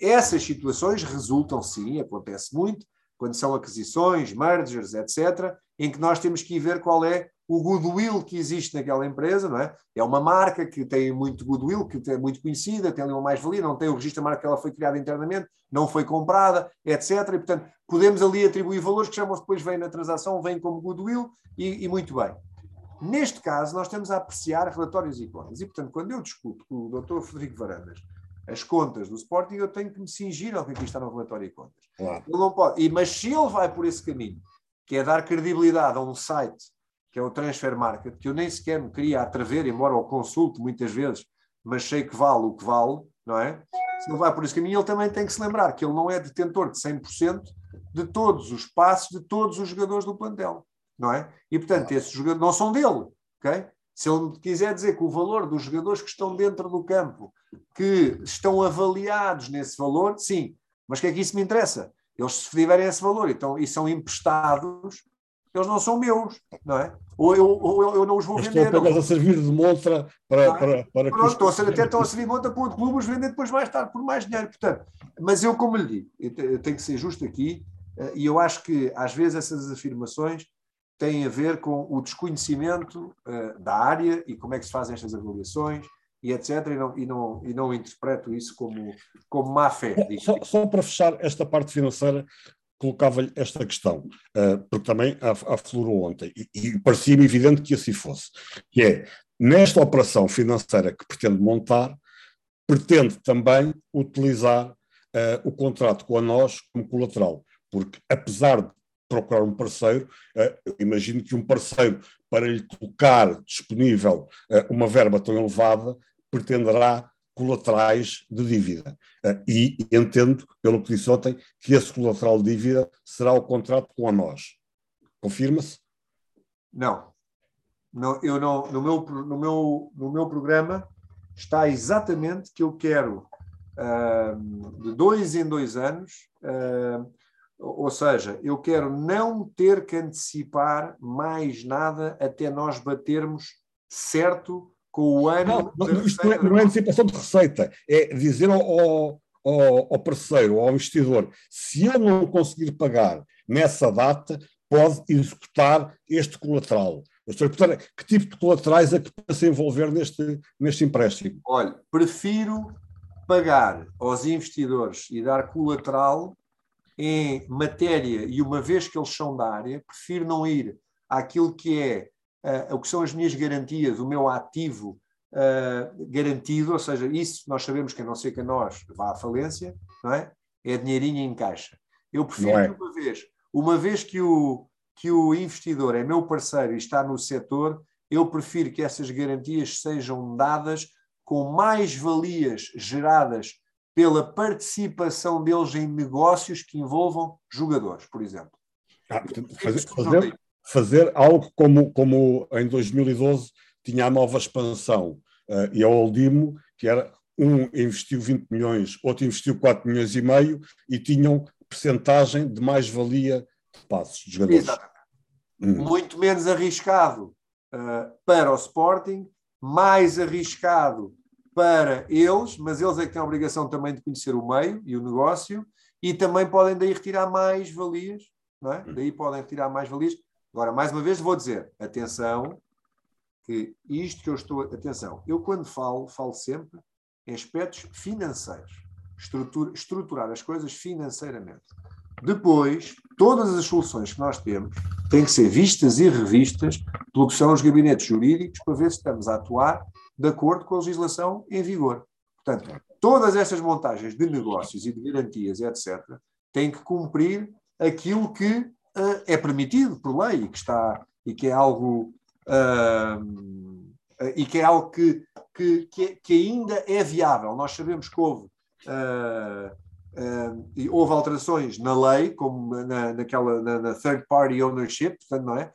Essas situações resultam sim, acontece muito, quando são aquisições, mergers, etc., em que nós temos que ir ver qual é o goodwill que existe naquela empresa, não é? É uma marca que tem muito goodwill, que é muito conhecida, tem ali uma mais-valia, não tem o registro da marca que ela foi criada internamente, não foi comprada, etc. E, portanto, podemos ali atribuir valores que chamam depois, vêm na transação, vêm como goodwill e, e, muito bem. Neste caso, nós estamos a apreciar relatórios e contas. E, portanto, quando eu discuto com o Dr. Frederico Varandas as contas do Sporting, eu tenho que me cingir ao que aqui está no relatório e contas. Claro. Ele não pode. E, mas se ele vai por esse caminho, que é dar credibilidade a um site que é o Transfer Market, que eu nem sequer me queria atrever, embora o consulte muitas vezes, mas sei que vale o que vale, não é? Se ele vai por esse caminho, ele também tem que se lembrar que ele não é detentor de 100% de todos os passos de todos os jogadores do plantel, não é? E, portanto, esses jogadores não são dele, ok? Se ele quiser dizer que o valor dos jogadores que estão dentro do campo, que estão avaliados nesse valor, sim, mas o que é que isso me interessa? Eles, se tiverem esse valor então, e são emprestados, eles não são meus, não é? Ou eu, ou eu, eu não os vou vender. Estou apenas a servir de montra para, é? para, para Pronto, estou a ser, até estão a servir de montra para outro clube, os vendem depois mais tarde por mais dinheiro. Portanto, mas eu, como lhe digo, eu tenho que ser justo aqui, eh, e eu acho que às vezes essas afirmações têm a ver com o desconhecimento uh, da área e como é que se fazem estas avaliações e etc. E não, e não, e não interpreto isso como, como má fé. Só, só, para fechar esta parte financeira, colocava-lhe esta questão, uh, porque também aflorou ontem, e, e parecia-me evidente que assim fosse, que é, nesta operação financeira que pretende montar, pretende também utilizar uh, o contrato com a nós como colateral, porque apesar de procurar um parceiro, uh, imagino que um parceiro, para lhe colocar disponível uma verba tão elevada, pretenderá colaterais de dívida. Eh, e entendo, pelo que disse ontem, que esse colateral de dívida será o contrato com a nós. Confirma-se? Não. não. Eu não no, meu, no, meu, no meu programa está exatamente que eu quero uh, de dois em dois anos, uh, ou seja, eu quero não ter que antecipar mais nada até nós batermos certo com o ano. Não, não, isto não é, não é, antecipação de receita, é dizer ao, ao, ao parceiro, ao investidor, se eu não conseguir pagar nessa data, pode executar este colateral. Que tipo de colaterais é que se envolver neste, neste empréstimo? Olha, prefiro pagar aos investidores e dar colateral em matéria, e uma vez que eles são da área, prefiro não ir àquilo que é uh, o que são as minhas garantias, o meu ativo uh, garantido, ou seja, isso nós sabemos que a não ser que a nós vá à falência, não é? É dinheirinho em caixa. Eu prefiro é. que uma vez, uma vez que o, que o investidor é meu parceiro e está no setor, eu prefiro que essas garantias sejam dadas com mais valias geradas pela participação deles em negócios que envolvam jogadores, por exemplo. Ah, portanto, fazer, fazer, fazer algo como, como em 2012 tinha a nova expansão uh, e a Oldimo, que era um investiu 20 milhões, outro investiu 4 milhões e meio e tinham percentagem de mais-valia de passos de jogadores. Exatamente. Hum. Muito menos arriscado uh, para o Sporting, mais arriscado para eles, mas eles é que têm a obrigação também de conhecer o meio e o negócio e também podem daí retirar mais valias, não é? Hum. Daí podem retirar mais valias Agora, mais uma vez, vou dizer: atenção, que isto que eu estou. Atenção, eu quando falo, falo sempre em aspectos financeiros. Estrutura, estruturar as coisas financeiramente. Depois, todas as soluções que nós temos têm que ser vistas e revistas pelo que são os gabinetes jurídicos para ver se estamos a atuar de acordo com a legislação em vigor. Portanto, todas estas montagens de negócios e de garantias, etc., têm que cumprir aquilo que uh, é permitido por lei e que está e que é algo uh, e que é algo que, que, que, ainda é viável. Nós sabemos que houve uh, e houve alterações na lei, como na, naquela na, na third party ownership, portanto, não é?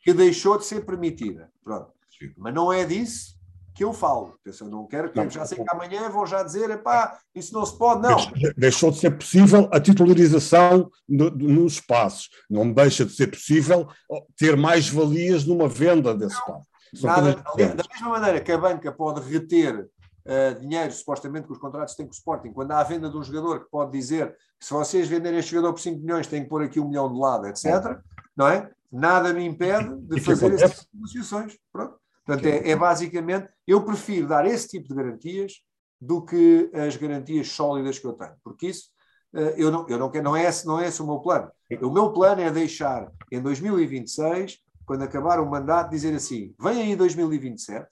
que deixou de ser permitida. Pronto. Mas não é disso que eu falo. Eu não quero que não, já sei que amanhã vão já dizer, epá, isso não se pode, não. Deixou de ser possível a titularização no, nos espaços. Não deixa de ser possível ter mais valias numa venda desse espaço. Nada, da mesma maneira que a banca pode reter uh, dinheiro, supostamente, que os contratos têm com o Sporting, quando há a venda de um jogador que pode dizer que se vocês venderem este jogador por 5 milhões, têm que pôr aqui um milhão de lado, etc. Não é? Nada me impede de fazer essas negociações. Pronto. Portanto, é, é, basicamente, eu prefiro dar esse tipo de garantias do que as garantias sólidas que eu tenho, porque isso eh, eu não, eu não quero, não é, esse, não é esse o meu plano. O meu plano é deixar em 2026, quando acabar o mandato, dizer assim: vem aí 2027,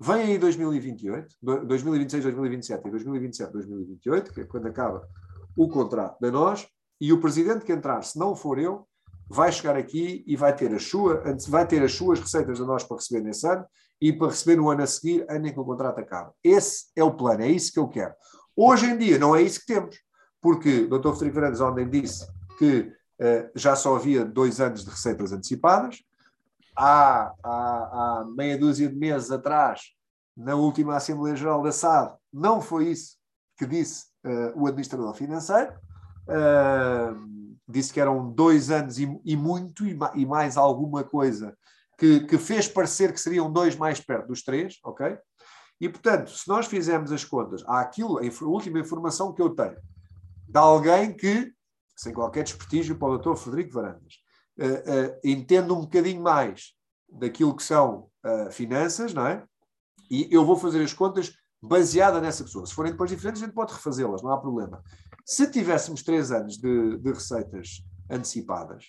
vem aí 2028, 2026, 2027 e 2027, 2028, que é quando acaba o contrato da nós, e o presidente que entrar, se não for eu, vai chegar aqui e vai ter, a sua, vai ter as suas receitas a nós para receber nesse ano e para receber no ano a seguir, ano que o contrato acaba. Esse é o plano, é isso que eu quero. Hoje em dia não é isso que temos, porque o Dr. Frederico Fernandes ontem disse que uh, já só havia dois anos de receitas antecipadas. Há, há, há meia dúzia de meses atrás, na última Assembleia Geral da SAD, não foi isso que disse uh, o administrador financeiro. Uh, disse que eram dois anos e, e muito, e, e, mais alguma coisa, que, que fez parecer que seriam dois mais perto dos três, ok? E, portanto, se nós fizermos as contas, há aquilo, a última informação que eu tenho, de alguém que, sem qualquer desprestígio para o doutor Frederico Varandas, uh, uh, entende um bocadinho mais daquilo que são uh, finanças, não é? E eu vou fazer as contas baseada nessa pessoa. Se forem depois diferentes, a gente pode refazê-las, não há problema. Se tivéssemos três anos de, de receitas antecipadas,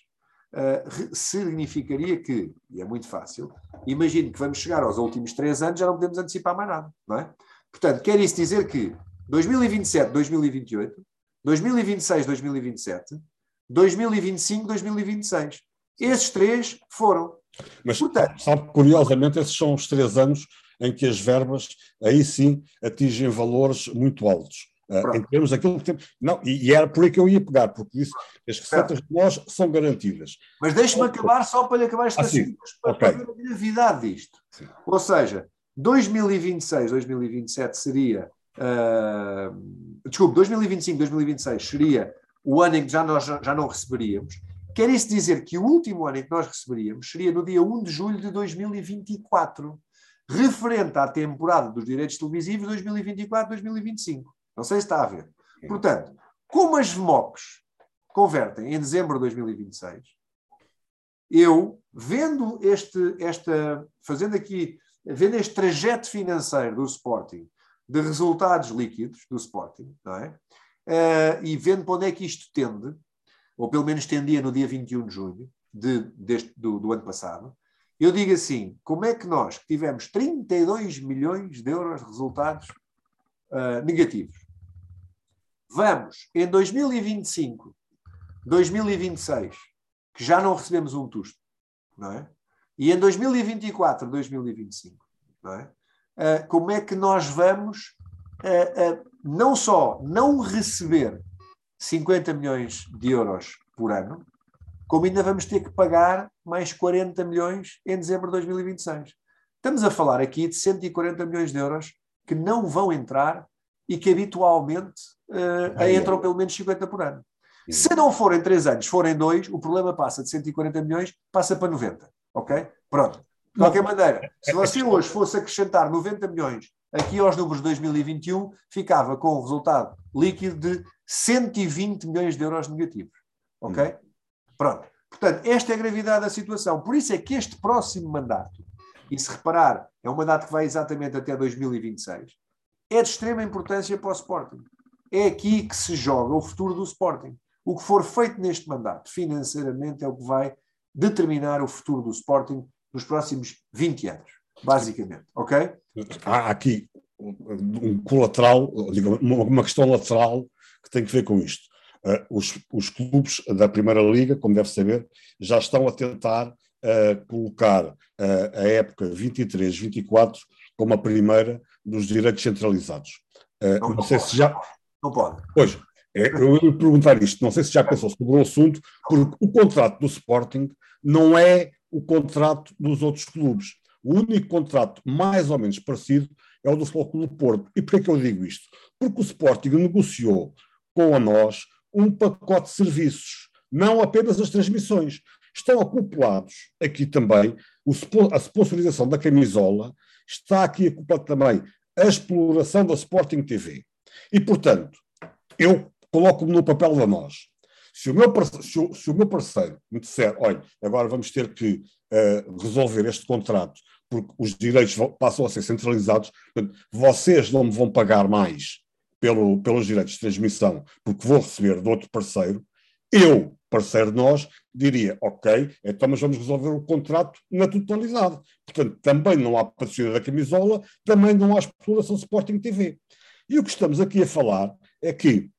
uh, significaria que, e é muito fácil, imagino que vamos chegar aos últimos três anos, já não podemos antecipar mais nada, não é? Portanto, quer isso dizer que 2027, 2028, 2026, 2027, 2025, 2026. Esses três foram. Mas, Portanto, sabe, curiosamente, esses são os três anos em que as verbas, aí sim, atingem valores muito altos. Uh, em termos daquilo que temos. Não, e, e, era por aí que eu ia pegar, porque disse as receitas de nós são garantidas. Mas deixe-me acabar só para lhe acabar esta assim, para, okay. ver a gravidade disto. Sim. Ou seja, 2026, 2027 seria. Uh, desculpe, 2025, 2026 seria o ano em que já nós já não receberíamos. Quer isso dizer que o último ano em que nós receberíamos seria no dia 1 de julho de 2024 referente à temporada dos direitos televisivos 2024-2025. Não sei se está a ver. Portanto, como as VMOCs convertem em dezembro de 2026, eu, vendo este, esta, fazendo aqui, vendo este trajeto financeiro do Sporting, de resultados líquidos do Sporting, não é? Uh, e vendo para onde é que isto tende, ou pelo menos tendia no dia 21 de junho de, deste, do, do ano passado, eu digo assim: como é que nós, que tivemos 32 milhões de euros de resultados uh, negativos, vamos em 2025, 2026, que já não recebemos um tusto, não é? E em 2024, 2025, não é? Uh, como é que nós vamos uh, não só não receber 50 milhões de euros por ano, como ainda vamos ter que pagar mais 40 milhões em dezembro de 2026. Estamos a falar aqui de 140 milhões de euros que não vão entrar e que habitualmente uh, entram pelo menos 50 por ano. Se não forem 3 anos, forem 2, o problema passa de 140 milhões, passa para 90. Ok? Pronto. De qualquer maneira, se você hoje fosse acrescentar 90 milhões aqui aos números de 2021, ficava com um resultado líquido de 120 milhões de euros negativos. Ok? Hum. Pronto. Portanto, esta é a gravidade da situação. Por isso é que este próximo mandato, e se reparar, é um mandato que vai exatamente até 2026, é de extrema importância para o Sporting. É aqui que se joga o futuro do Sporting. O que for feito neste mandato, financeiramente, é o que vai determinar o futuro do Sporting nos próximos 20 anos, basicamente. Ok? Há aqui um colateral, uma questão lateral que tem que ver com isto. Uh, os, os, clubes da Primeira Liga, como deve saber, já estão a tentar uh, colocar uh, a época 23-24 como a primeira dos direitos centralizados. não, não sei pode. se já. Não pode. Pois, é, eu ia perguntar isto, não sei se já pensou sobre o assunto, porque o contrato do Sporting não é o contrato dos outros clubes. O único contrato mais ou menos parecido é o do Futebol Clube Porto. E por que eu digo isto? Porque o Sporting negociou com a nós um pacote de serviços, não apenas as transmissões. Estão acoplados aqui também a sponsorização da camisola, está aqui acoplado também a exploração da Sporting TV. E, portanto, eu coloco-me no papel da nós. Se o, meu, se, o, se o meu parceiro me disser, olha, agora vamos ter que uh, resolver este contrato porque os direitos passam a ser centralizados, portanto, vocês não me vão pagar mais pelo, pelos direitos de transmissão, porque vou receber de outro parceiro, eu, parceiro de nós, diria, ok, então mas vamos resolver o contrato na totalidade. Portanto, também não há patrocínio da camisola, também não há exploração Sporting TV. E o que estamos aqui a falar é que,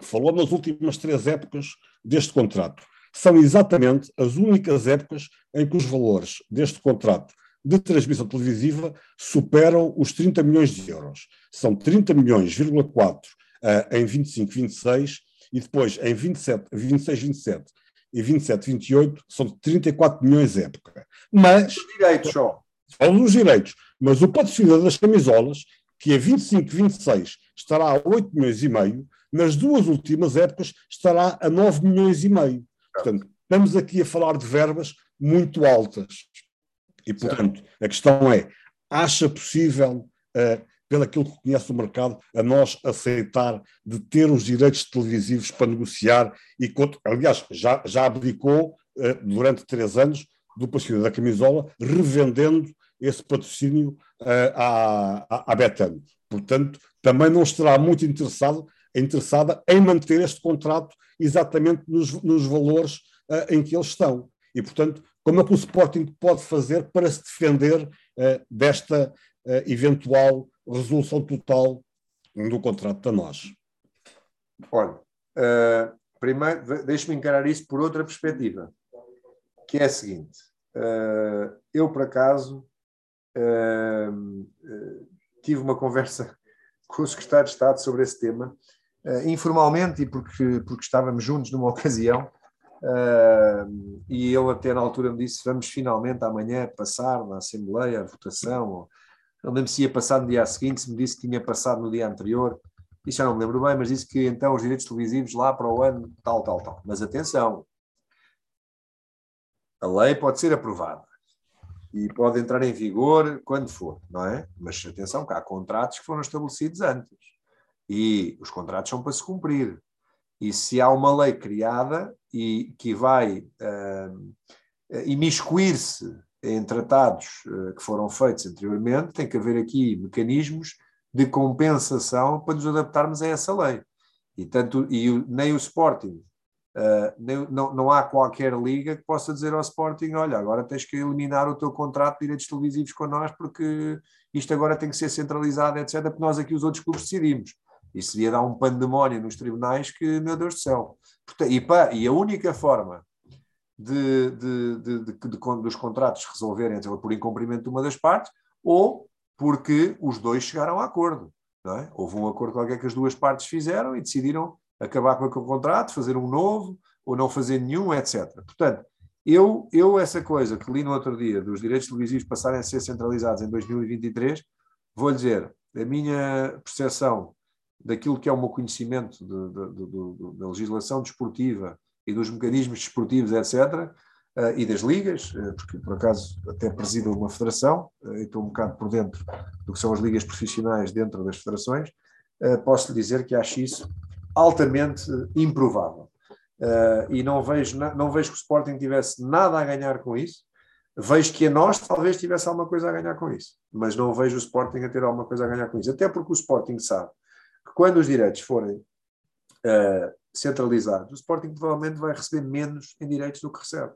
falou nas últimas três épocas deste contrato, são exatamente as únicas épocas em que os valores deste contrato de transmissão televisiva superam os 30 milhões de euros. São 30 milhões,4 uh, em 25, 26 e depois em 27, 26, 27 e 27, 28 são 34 milhões de época. Mas. Os direitos só. São os direitos. Mas o patrocínio das camisolas, que é 25, 26, estará a 8 milhões e meio, nas duas últimas épocas estará a 9 milhões e meio. Portanto, estamos aqui a falar de verbas muito altas. E, portanto, a questão é: acha possível, uh, pelo aquilo que conhece o mercado, a nós aceitar de ter os direitos televisivos para negociar e, aliás, já, já abdicou uh, durante três anos do patrocínio da camisola, revendendo esse patrocínio uh, à, à, Betano. Portanto, também não estará muito interessado, interessada em manter este contrato exatamente nos, nos valores uh, em que eles estão. E, portanto, como é que o Sporting pode fazer para se defender uh, desta eventual resolução total do contrato da nós? Olha, primeiro, deixe-me encarar isso por outra perspectiva, que é a seguinte. eu, por acaso, tive uma conversa com o secretário de Estado sobre esse tema, uh, informalmente e porque, porque estávamos juntos numa ocasião, uh, e ele até na altura me disse, vamos finalmente amanhã passar na Assembleia a votação, não lembro se ia passar no dia seguinte, se me disse que tinha passado no dia anterior, isso já não me lembro bem, mas disse que então os direitos televisivos lá para o ano tal, tal, tal. Mas atenção, a lei pode ser aprovada e pode entrar em vigor quando for, não é? Mas atenção, que há contratos que foram estabelecidos antes e os contratos são para se cumprir. E se há uma lei criada e que vai uh, imiscuir-se em tratados uh, que foram feitos anteriormente, tem que haver aqui mecanismos de compensação para nos adaptarmos a essa lei. E, tanto, e nem o Sporting Uh, não, não há qualquer liga que possa dizer ao Sporting: olha, agora tens que eliminar o teu contrato de direitos televisivos com nós, porque isto agora tem que ser centralizado, etc. Porque nós aqui, os outros clubes, decidimos. Isso ia dar um pandemónio nos tribunais que, meu Deus do céu. E, pá, e a única forma de, de, de, de, dos contratos resolverem por incumprimento de uma das partes, ou porque os dois chegaram a acordo. É? Houve um acordo qualquer que as duas partes fizeram e decidiram acabar com aquele contrato, fazer um novo, ou não fazer nenhum, etc. Portanto, eu, eu essa coisa que li no outro dia, dos direitos televisivos passarem a ser centralizados em 2023, vou dizer, a minha percepção daquilo que é o meu conhecimento de, de, de, da legislação desportiva e dos mecanismos desportivos, etc., Uh, e das ligas, uh, porque por acaso até presido uma federação uh, estou um bocado por dentro do que são as ligas profissionais dentro das federações, posso lhe dizer que acho isso altamente improvável. E não vejo, não vejo que o Sporting tivesse nada a ganhar com isso. Vejo que a nós talvez tivesse alguma coisa a ganhar com isso, mas não vejo o Sporting a ter alguma coisa a ganhar com isso. Até porque o Sporting sabe que quando os direitos forem centralizados, o Sporting provavelmente vai receber menos em direitos do que recebe.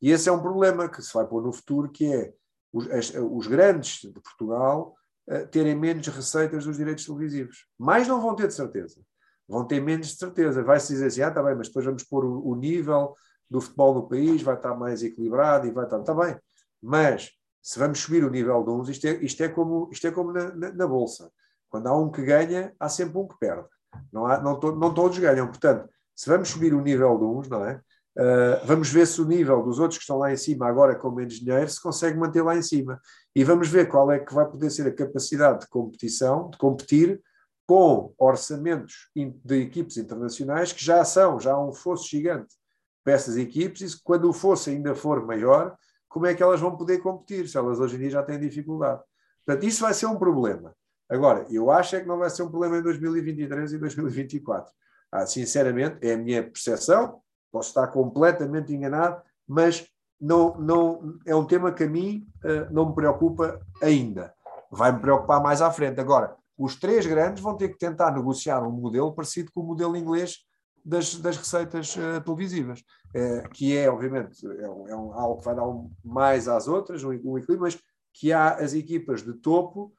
E esse é um problema que se vai pôr no futuro, que é os, as, os grandes de Portugal uh, terem menos receitas dos direitos televisivos. Mais não vão ter de certeza vão ter menos de certeza. Vai-se dizer assim, ah, está bem, mas depois vamos pôr o, o, nível do futebol no país, vai estar mais equilibrado e vai estar, está bem. Mas se vamos subir o nível de uns, isto é, isto é como, isto é como na, na, na Bolsa. Quando há um que ganha, há sempre um que perde. Não, há, não, não todos ganham. Portanto, se vamos subir o nível de uns, não é? Uh, vamos ver se o nível dos outros que estão lá em cima, agora com menos dinheiro, se consegue manter lá em cima. E vamos ver qual é que vai poder ser a capacidade de competição, de competir com orçamentos de equipes internacionais que já são, já há um fosso gigante para essas equipes, e quando o fosso ainda for maior, como é que elas vão poder competir, se elas hoje em dia já têm dificuldade. Portanto, isso vai ser um problema. Agora, eu acho é que não vai ser um problema em 2023 e 2024. Ah, sinceramente, é a minha percepção, posso estar completamente enganado, mas não, não, é um tema que a mim uh, não me preocupa ainda. Vai me preocupar mais à frente. Agora, os três grandes vão ter que tentar negociar um modelo parecido com o modelo inglês das, das receitas uh, televisivas, uh, que é, obviamente, é, um, é um, algo que vai dar um, mais às outras, um, um, equilíbrio, mas que há as equipas de topo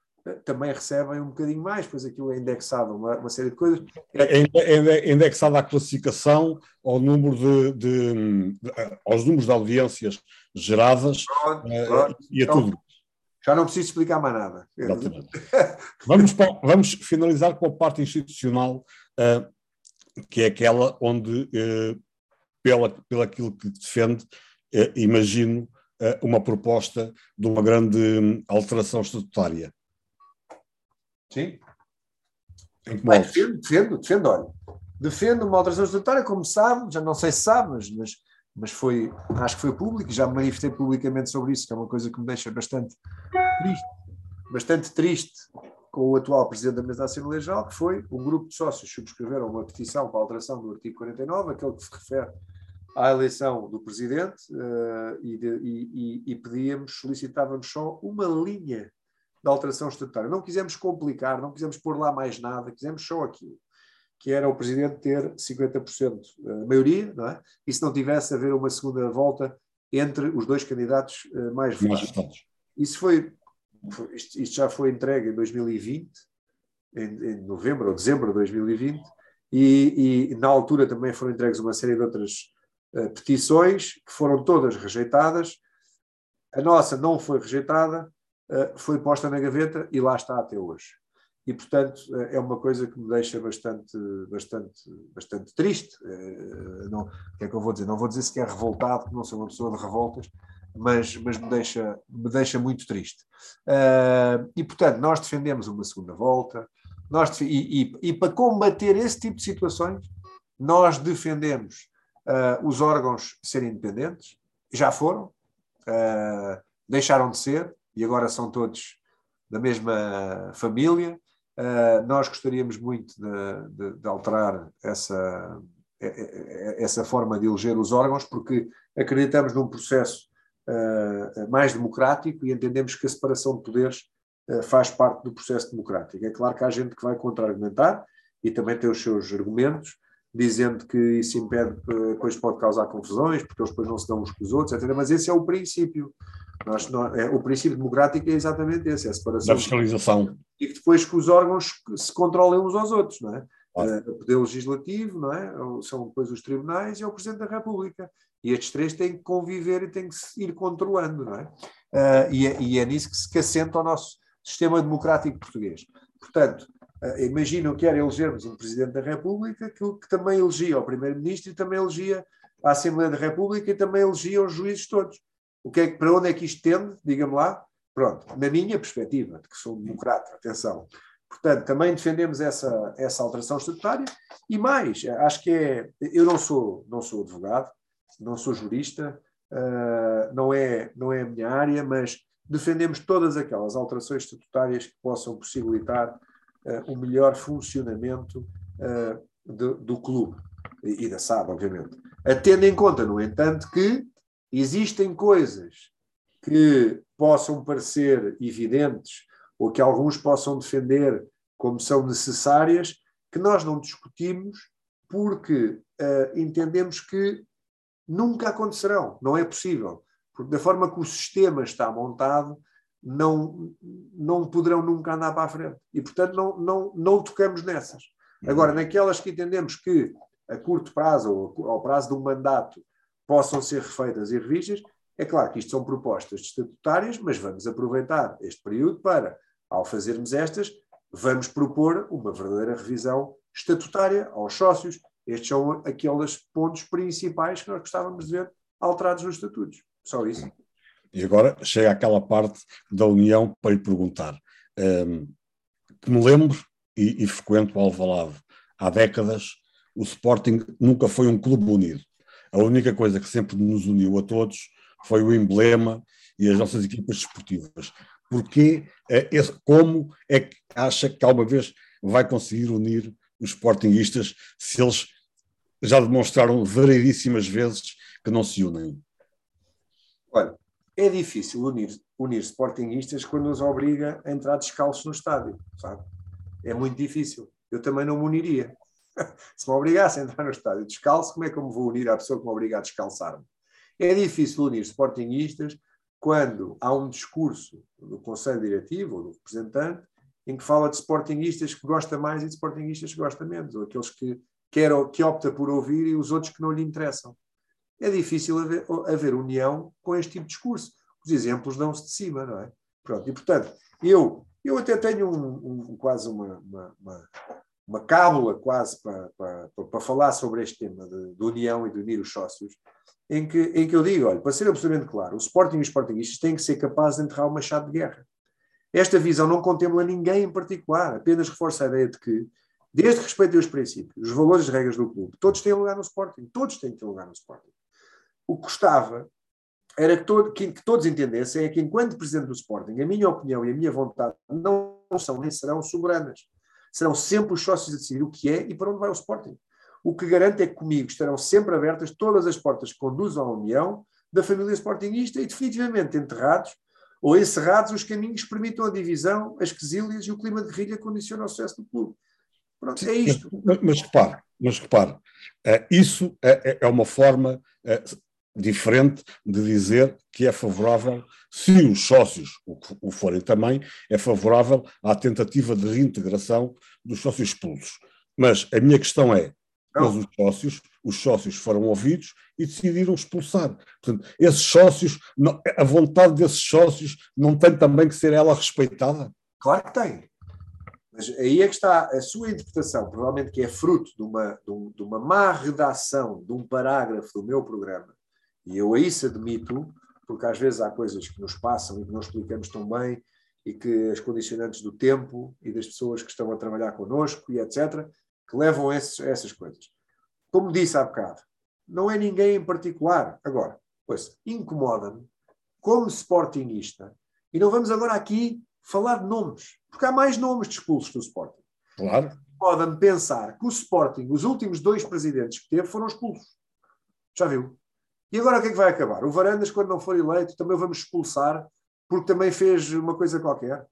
também recebem um bocadinho mais, pois aquilo é indexado uma, uma série de coisas. É, é, é indexado à classificação, ao número de, de, de, aos números de audiências geradas pronto, pronto. e a então, tudo. Já não preciso explicar mais nada. vamos, vamos finalizar com a parte institucional, uh, que é aquela onde, uh, pela, pela aquilo que defende, uh, imagino uma proposta de uma grande alteração estatutária. Sim. Bem, defendo, defendo, defendo, olha. Defendo uma alteração estatutária, como sabe, já não sei se sabe, mas, mas, mas foi, acho que foi público, já me manifestei publicamente sobre isso, que é uma coisa que me deixa bastante triste, bastante triste com o atual Presidente da Mesa da Assembleia Geral, que foi um grupo de sócios subscreveram uma petição para a alteração do artigo 49, aquele que se refere à eleição do Presidente, uh, e, de, e, e, e pedíamos, solicitávamos só uma linha de alteração estatutária. Não quisemos complicar, não quisemos pôr lá mais nada, quisemos só aquilo, que era o Presidente ter 50% a eh, maioria, não é? e se não tivesse haver uma segunda volta entre os dois candidatos uh, mais votados. Isso foi isto, isto, já foi entregue em 2020, em, em, novembro ou dezembro de 2020, e, e, na altura também foram entregues uma série de outras uh, petições que foram todas rejeitadas. A nossa não foi rejeitada, foi posta na gaveta e lá está até hoje. E, portanto, uh, é uma coisa que me deixa bastante, bastante, bastante triste. Não, o que é que eu vou dizer? Não vou dizer sequer revoltado, porque não sou uma pessoa de revoltas, mas, mas me, deixa, me deixa muito triste. E, portanto, nós defendemos uma segunda volta, nós, e, e, e, para combater esse tipo de situações, nós defendemos os órgãos serem independentes, já foram, deixaram de ser, e agora são todos da mesma família. nós gostaríamos muito de, de, de alterar essa, essa forma de eleger os órgãos, porque acreditamos num processo uh, mais democrático e entendemos que a separação de poderes uh, faz parte do processo democrático. É claro que há gente que vai contra-argumentar e também tem os seus argumentos, dizendo que isso impede, depois pode causar confusões, porque eles depois não se dão uns com os outros, etc. Mas esse é o princípio. Nós, é, o princípio democrático é exatamente esse, é a separação. Da fiscalização. E depois que os órgãos se controlem uns aos outros, não é? Claro. O Poder Legislativo, não é? São depois os tribunais e é o Presidente da República. E estes três têm que conviver e têm que se ir controlando, não é? Uh, e, é e, é nisso que se assenta o nosso sistema democrático português. Portanto, uh, imaginam que era elegermos um Presidente da República que, que também elegia o Primeiro-Ministro e também elegia a Assembleia da República e também elegia os juízes todos. O que é, para onde é que isto tende? Diga-me lá. Pronto, na minha perspectiva, de que sou democrata, atenção. Portanto, também defendemos essa, essa alteração estatutária e mais, acho que é. Eu não sou, não sou advogado, não sou jurista, uh, não, é, não é a minha área, mas defendemos todas aquelas alterações estatutárias que possam possibilitar uh, um melhor funcionamento uh, do, do, clube e, e da SAD, obviamente. Tendo em conta, no entanto, que existem coisas que possam parecer evidentes ou que alguns possam defender como são necessárias, que nós não discutimos porque uh, entendemos que nunca acontecerão, não é possível, porque da forma que o sistema está montado, não, não poderão nunca andar para a frente. E, portanto, não, não, não tocamos nessas. Uhum. Agora, naquelas que entendemos que a curto prazo ou ao prazo de um mandato possam ser refeitas e revistas, é claro que isto são propostas estatutárias, mas vamos aproveitar este período para, ao fazermos estas, vamos propor uma verdadeira revisão estatutária aos sócios, estes são aqueles pontos principais que nós gostávamos de ver alterados nos estatutos. Só isso. E agora chega aquela parte da União para lhe perguntar. Um, que me lembro, e, e frequento o Alvalade há décadas, o Sporting nunca foi um clube unido. A única coisa que sempre nos uniu a todos foi o emblema e as nossas equipas desportivas. Porquê, é, como é que acha que alguma vez vai conseguir unir os Sportingistas se eles já demonstraram variedíssimas vezes que não se unem. Olha, é difícil unir, unir sportinguistas quando os obriga a entrar descalços no estádio, sabe? É muito difícil. Eu também não me uniria. Se me obrigasse a entrar no estádio descalço, como é que eu me vou unir à pessoa que me obriga a descalçar-me? É difícil unir sportinguistas quando há um discurso do Conselho Diretivo ou do representante em que fala de sportinguistas que gosta mais e de sportinguistas que gosta menos, ou aqueles que quer, que opta por ouvir e os outros que não lhe interessam. É difícil haver, haver união com este tipo de discurso. Os exemplos dão-se de cima, não é? Pronto, e portanto, eu, eu até tenho um, um, quase uma, uma, uma, uma cábula quase para, para, para, falar sobre este tema de, de, união e de unir os sócios, em que, em que eu digo, olha, para ser absolutamente claro, o Sporting e os Sportingistas têm que ser capazes de enterrar o machado de guerra. Esta visão não contempla ninguém em particular, apenas reforça a ideia de que desde que respeitem os princípios, os valores e as regras do clube, todos têm lugar no Sporting. Todos têm que ter lugar no Sporting. O que gostava era que, todo, que, que, todos entendessem é que, enquanto presidente do Sporting, a minha opinião e a minha vontade não são nem serão soberanas. Serão sempre os sócios a decidir o que é e para onde vai o Sporting. O que garante é que comigo estarão sempre abertas todas as portas que conduzam à união da família Sportingista e definitivamente enterrados ou encerrados os caminhos que permitam a divisão, as quesílias e o clima de guerrilha que condiciona o sucesso do clube. Pronto, é isto. Mas, mas repare, mas repare, eh, isso é, é, é uma forma eh, diferente de dizer que é favorável, se os sócios o forem também, é favorável à tentativa de reintegração dos sócios expulsos. Mas a minha questão é, mas os sócios, os sócios foram ouvidos e decidiram expulsar. Portanto, esses sócios, a vontade desses sócios não tem também que ser ela respeitada? Claro que tem. Mas aí é que está a sua interpretação, provavelmente que é fruto de uma, de, um, de uma má redação de um parágrafo do meu programa, e eu a isso admito, porque às vezes há coisas que nos passam e que não explicamos tão bem, e que as condicionantes do tempo e das pessoas que estão a trabalhar connosco e etc., que levam a, essas coisas. Como disse há bocado, não é ninguém em particular. Agora, pois, incomoda-me, como sportingista, e não vamos agora aqui falar de nomes, porque há mais nomes de expulsos do Sporting. Claro. Podem pensar que o Sporting, os últimos dois presidentes que teve, foram expulsos. Já viu? E agora o que é que vai acabar? O Varandas, quando não for eleito, também o vamos expulsar, porque também fez uma coisa qualquer.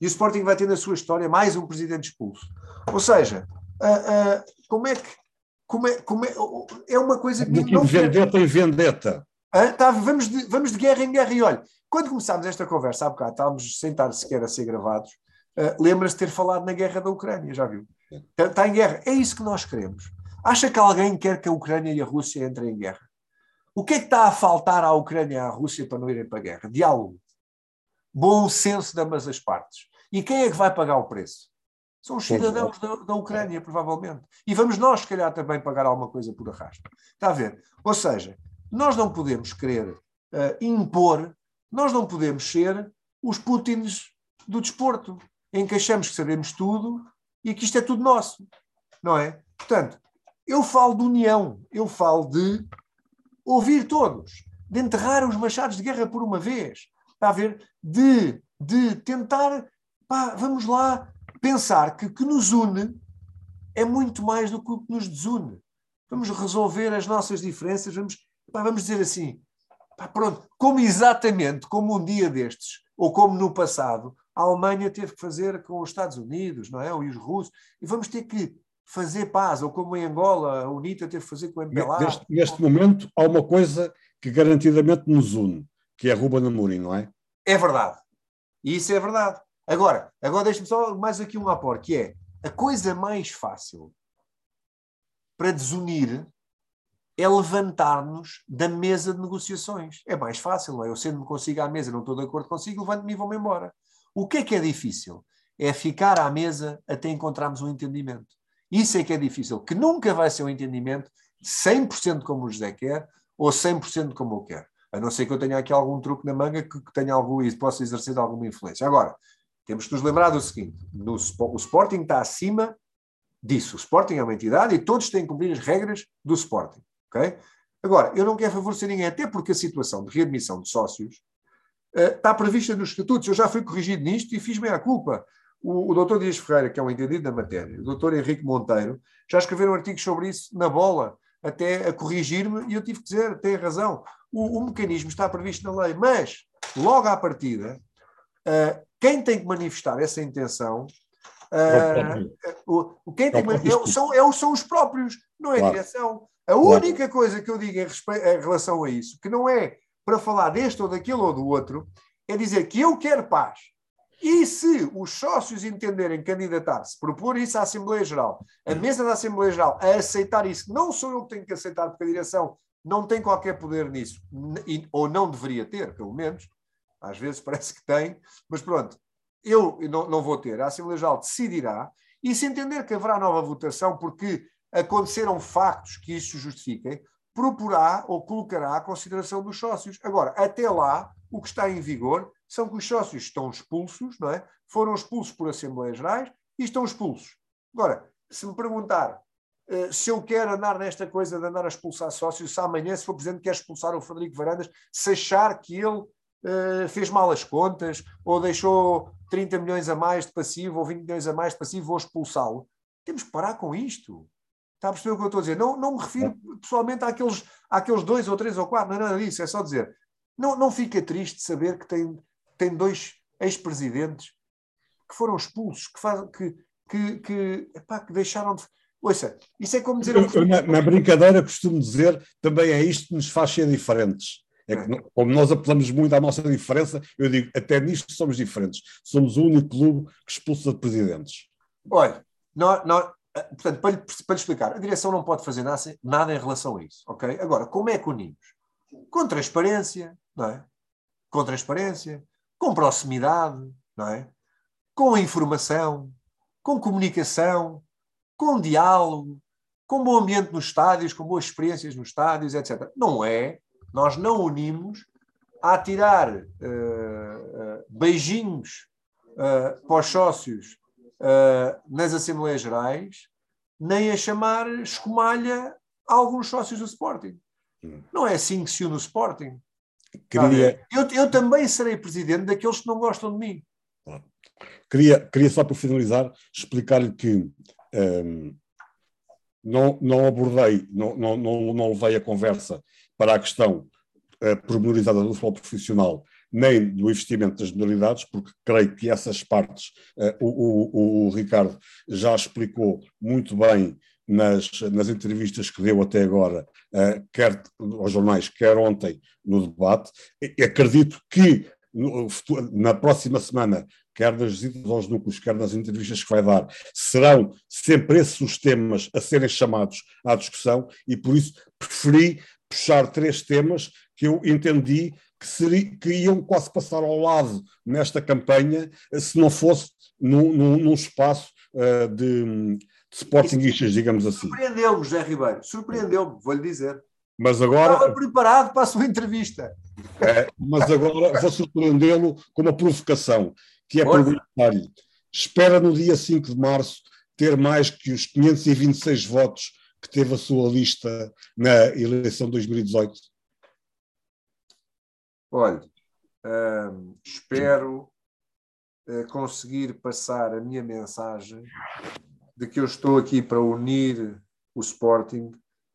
E o Sporting vai ter na sua história mais um presidente expulso. Ou seja, uh, uh, como é que. Como é, como é, é uma coisa que. Não vendetta e vendetta. Ah, tá, vamos, de, vamos de guerra em guerra. E olha, quando começámos esta conversa há bocado, estávamos sem estar sequer a ser gravados, uh, lembra-se de ter falado na guerra da Ucrânia, já viu? Está, está em guerra. É isso que nós queremos. Acha que alguém quer que a Ucrânia e a Rússia entrem em guerra? O que é que está a faltar à Ucrânia e à Rússia para não irem para a guerra? Diálogo. Bom senso de ambas as partes. E quem é que vai pagar o preço? São os cidadãos da, da, Ucrânia, provavelmente. E vamos nós, se calhar, também pagar alguma coisa por arrasto. Está a ver? Ou seja, nós não podemos querer uh, impor nós não podemos ser os Putins do desporto, em que achamos que sabemos tudo e que isto é tudo nosso, não é? Portanto, eu falo de união, eu falo de ouvir todos, de enterrar os machados de guerra por uma vez, a ver? De, de tentar, pá, vamos lá, pensar que o que nos une é muito mais do que o que nos desune. Vamos resolver as nossas diferenças, vamos, pá, vamos dizer assim, Pá, pronto, como exatamente como um dia destes, ou como no passado, a Alemanha teve que fazer com os Estados Unidos, não é? Ou os russos, e vamos ter que fazer paz, ou como em Angola, a UNITA teve que fazer com o MPLA. Neste, neste momento, há uma coisa que garantidamente nos une, que é a Ruba Namurim, não é? É verdade. E isso é verdade. Agora, agora deixe-me só mais aqui um apor, que é a coisa mais fácil para desunir é levantar-nos da mesa de negociações. É mais fácil, não é? Eu sendo-me consigo à mesa, não estou de acordo consigo, levanto-me e vou-me embora. O que é que é difícil? É ficar à mesa até encontrarmos um entendimento. Isso é que é difícil, que nunca vai ser um entendimento 100% como o José quer ou 100% como eu quero. A não ser que eu tenha aqui algum truque na manga que, que tenha algum e possa exercer alguma influência. Agora, temos que nos lembrar do seguinte: no, o Sporting está acima disso. O Sporting é uma entidade e todos têm que cumprir as regras do Sporting. Okay? Agora, eu não quero favorecer ninguém, até porque a situação de readmissão de sócios uh, está prevista nos estatutos. Eu já fui corrigido nisto e fiz-me a culpa. O, o doutor Dias Ferreira, que é um entendido da matéria, o doutor Henrique Monteiro, já escreveram artigos sobre isso na bola, até a corrigir-me, e eu tive que dizer, tem razão, o, o, mecanismo está previsto na lei, mas, logo à partida, uh, quem tem que manifestar essa intenção Uh, o, quem tem, é, são, é, são os próprios, não é a direção. A única coisa que eu digo em, respeito, em relação a isso, que não é para falar deste ou daquele ou do outro, é dizer que eu quero paz. E se os sócios entenderem candidatar-se, propor isso à Assembleia Geral, a mesa da Assembleia Geral a aceitar isso, não sou eu que tenho que aceitar, porque a direção não tem qualquer poder nisso, ou não deveria ter, pelo menos, às vezes parece que tem, mas pronto, eu não, não vou ter, a Assembleia Geral decidirá, e se entender que haverá nova votação, porque aconteceram factos que isso justifiquem, proporá ou colocará à consideração dos sócios. Agora, até lá, o que está em vigor são que os sócios estão expulsos, não é? foram expulsos por Assembleias Gerais e estão expulsos. Agora, se me perguntar uh, se eu quero andar nesta coisa de andar a expulsar sócios, se amanhã, se for presidente, quer expulsar o Frederico Varandas, se achar que ele uh, fez mal as contas ou deixou 30 milhões a mais de passivo ou 20 milhões a mais de passivo, vou expulsá-lo. Temos que parar com isto. Está a perceber o que eu estou a dizer? Não, não me refiro pessoalmente àqueles, àqueles dois ou três ou quatro, não é nada disso, é só dizer. Não, não fica triste saber que tem, tem dois ex-presidentes que foram expulsos, que, faz, que, que, que, epá, que deixaram de. Ouça, isso é como dizer. Eu, na, na, brincadeira, costumo dizer, também é isto que nos faz ser diferentes. É que, é. como nós apelamos muito à nossa diferença, eu digo, até nisto somos diferentes. Somos o único clube que expulsa de presidentes. Olha, nós, nós, eh, portanto, para lhe, para lhe explicar, a direção não pode fazer nada, nada em relação a isso, ok? Agora, como é que unimos? Com transparência, não é? Com transparência, com proximidade, não é? Com informação, com comunicação, com diálogo, com bom ambiente nos estádios, com boas experiências nos estádios, etc. Não é, nós não unimos a tirar uh, uh, beijinhos uh, para os sócios nas Assembleias Gerais, nem a chamar escumalha a alguns sócios do Sporting. Hum. Não é assim que se une o Sporting. Queria... Eu, eu também serei presidente daqueles que não gostam de mim. Queria, queria só para finalizar explicar-lhe que um, não, não abordei, não, não, não, não levei a conversa para a questão uh, pormenorizada do futebol profissional nem do investimento das modalidades, porque creio que essas partes uh, o, o, o, Ricardo já explicou muito bem nas, nas entrevistas que deu até agora, uh, quer aos jornais, quer ontem no debate. E, acredito que no, na próxima semana, quer nas visitas aos núcleos, quer nas entrevistas que vai dar, serão sempre esses os temas a serem chamados à discussão e por isso preferi puxar três temas que eu entendi que, seria, que iam quase passar ao lado nesta campanha se não fosse num, num, num espaço uh, de, de sportingistas, digamos assim. Surpreendeu-me, José Ribeiro, surpreendeu-me, vou-lhe dizer. Mas agora. Estava preparado para a sua entrevista. É, mas agora vou surpreendê-lo com uma provocação, que é perguntar-lhe: espera no dia 5 de março ter mais que os 526 votos que teve a sua lista na eleição de 2018? Olha, hum, espero uh, conseguir passar a minha mensagem de que eu estou aqui para unir o Sporting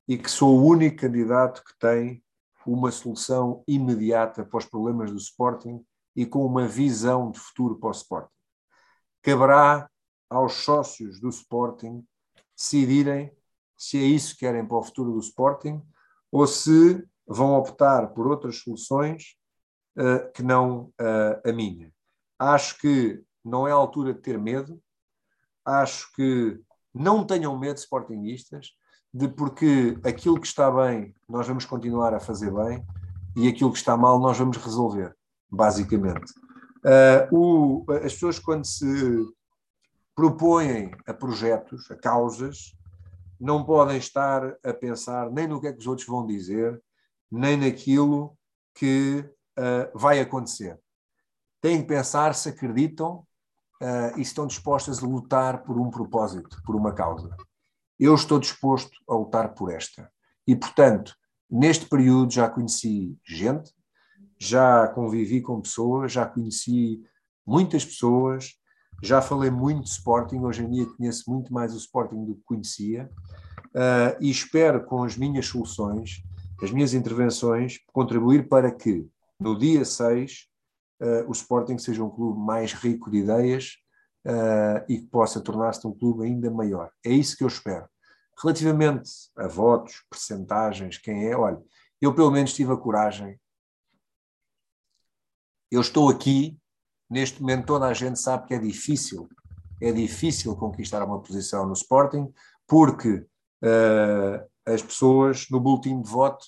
e que sou o único candidato que tem uma solução imediata para os problemas do Sporting e com uma visão de futuro para o Sporting. Caberá aos sócios do Sporting decidirem se é isso que querem para o futuro do Sporting ou se vão optar por outras soluções uh, que não uh, a minha. Acho que não é a altura de ter medo, acho que não tenham medo, sportinguistas, de porque aquilo que está bem nós vamos continuar a fazer bem e aquilo que está mal nós vamos resolver, basicamente. Uh, o, as pessoas, quando se propõem a projetos, a causas, não podem estar a pensar nem no que é que os outros vão dizer, nem naquilo que uh, vai acontecer. Têm que pensar se acreditam uh, e estão dispostas a lutar por um propósito, por uma causa. Eu estou disposto a lutar por esta. E, portanto, neste período já conheci gente, já convivi com pessoas, já conheci muitas pessoas, já falei muito de Sporting, hoje em dia conheço muito mais o Sporting do que conhecia, uh, e espero com as minhas soluções, as minhas intervenções, contribuir para que no dia 6 uh, o Sporting seja um clube mais rico de ideias uh, e que possa tornar-se um clube ainda maior. É isso que eu espero. Relativamente a votos, percentagens, quem é, olha, eu pelo menos tive a coragem. Eu estou aqui, neste momento toda a gente sabe que é difícil, é difícil conquistar uma posição no Sporting, porque uh, as pessoas no boletim de voto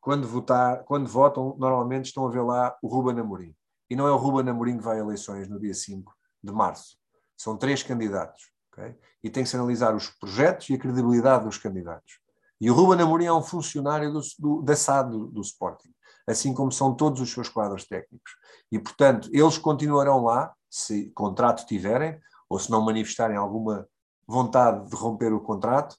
quando, votar, quando votam, normalmente estão a ver lá o Ruben Amorim. E não é o Ruben Amorim que vai a eleições no dia 5 de março. São três candidatos. Okay? E tem que se analisar os projetos e a credibilidade dos candidatos. E o Ruben Amorim é um funcionário do, do, da SAD do, do Sporting, assim como são todos os seus quadros técnicos. E, portanto, eles continuarão lá, se contrato tiverem, ou se não manifestarem alguma vontade de romper o contrato,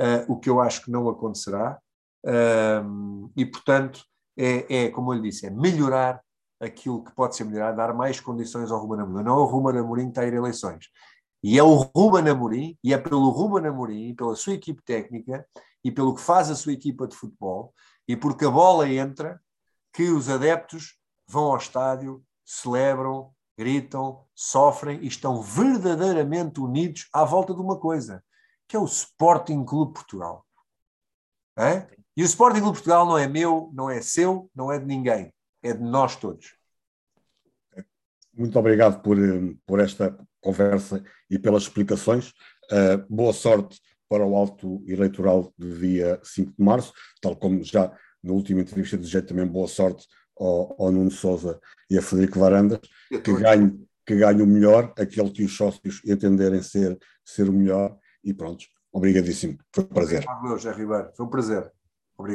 uh, o que eu acho que não acontecerá. Uh, e, portanto, é, é, como eu lhe disse, é melhorar aquilo que pode ser melhorado, dar mais condições ao Ruben Amorim. Não é o Ruben Amorim que está a ir a eleições. E é o Ruben Amorim, e é pelo Ruben Amorim, pela sua equipe técnica e pelo que faz a sua equipa de futebol, e porque a bola entra, que os adeptos vão ao estádio, celebram, gritam, sofrem e estão verdadeiramente unidos à volta de uma coisa, que é o Sporting Clube Portugal. E o Sporting Clube Portugal não é meu, não é seu, não é de ninguém, é de nós todos. Muito obrigado por, eh, por esta conversa e pelas explicações. Uh, boa sorte para o alto eleitoral do dia 5 de março, tal como já na última entrevista desejei também boa sorte ao, ao Nuno Souza e a Federico Varandas, que ganhe, que ganhe o melhor, aquele que os sócios entenderem ser, ser o melhor, e pronto, obrigadíssimo, foi um prazer. Obrigado, Ribeiro, foi um prazer.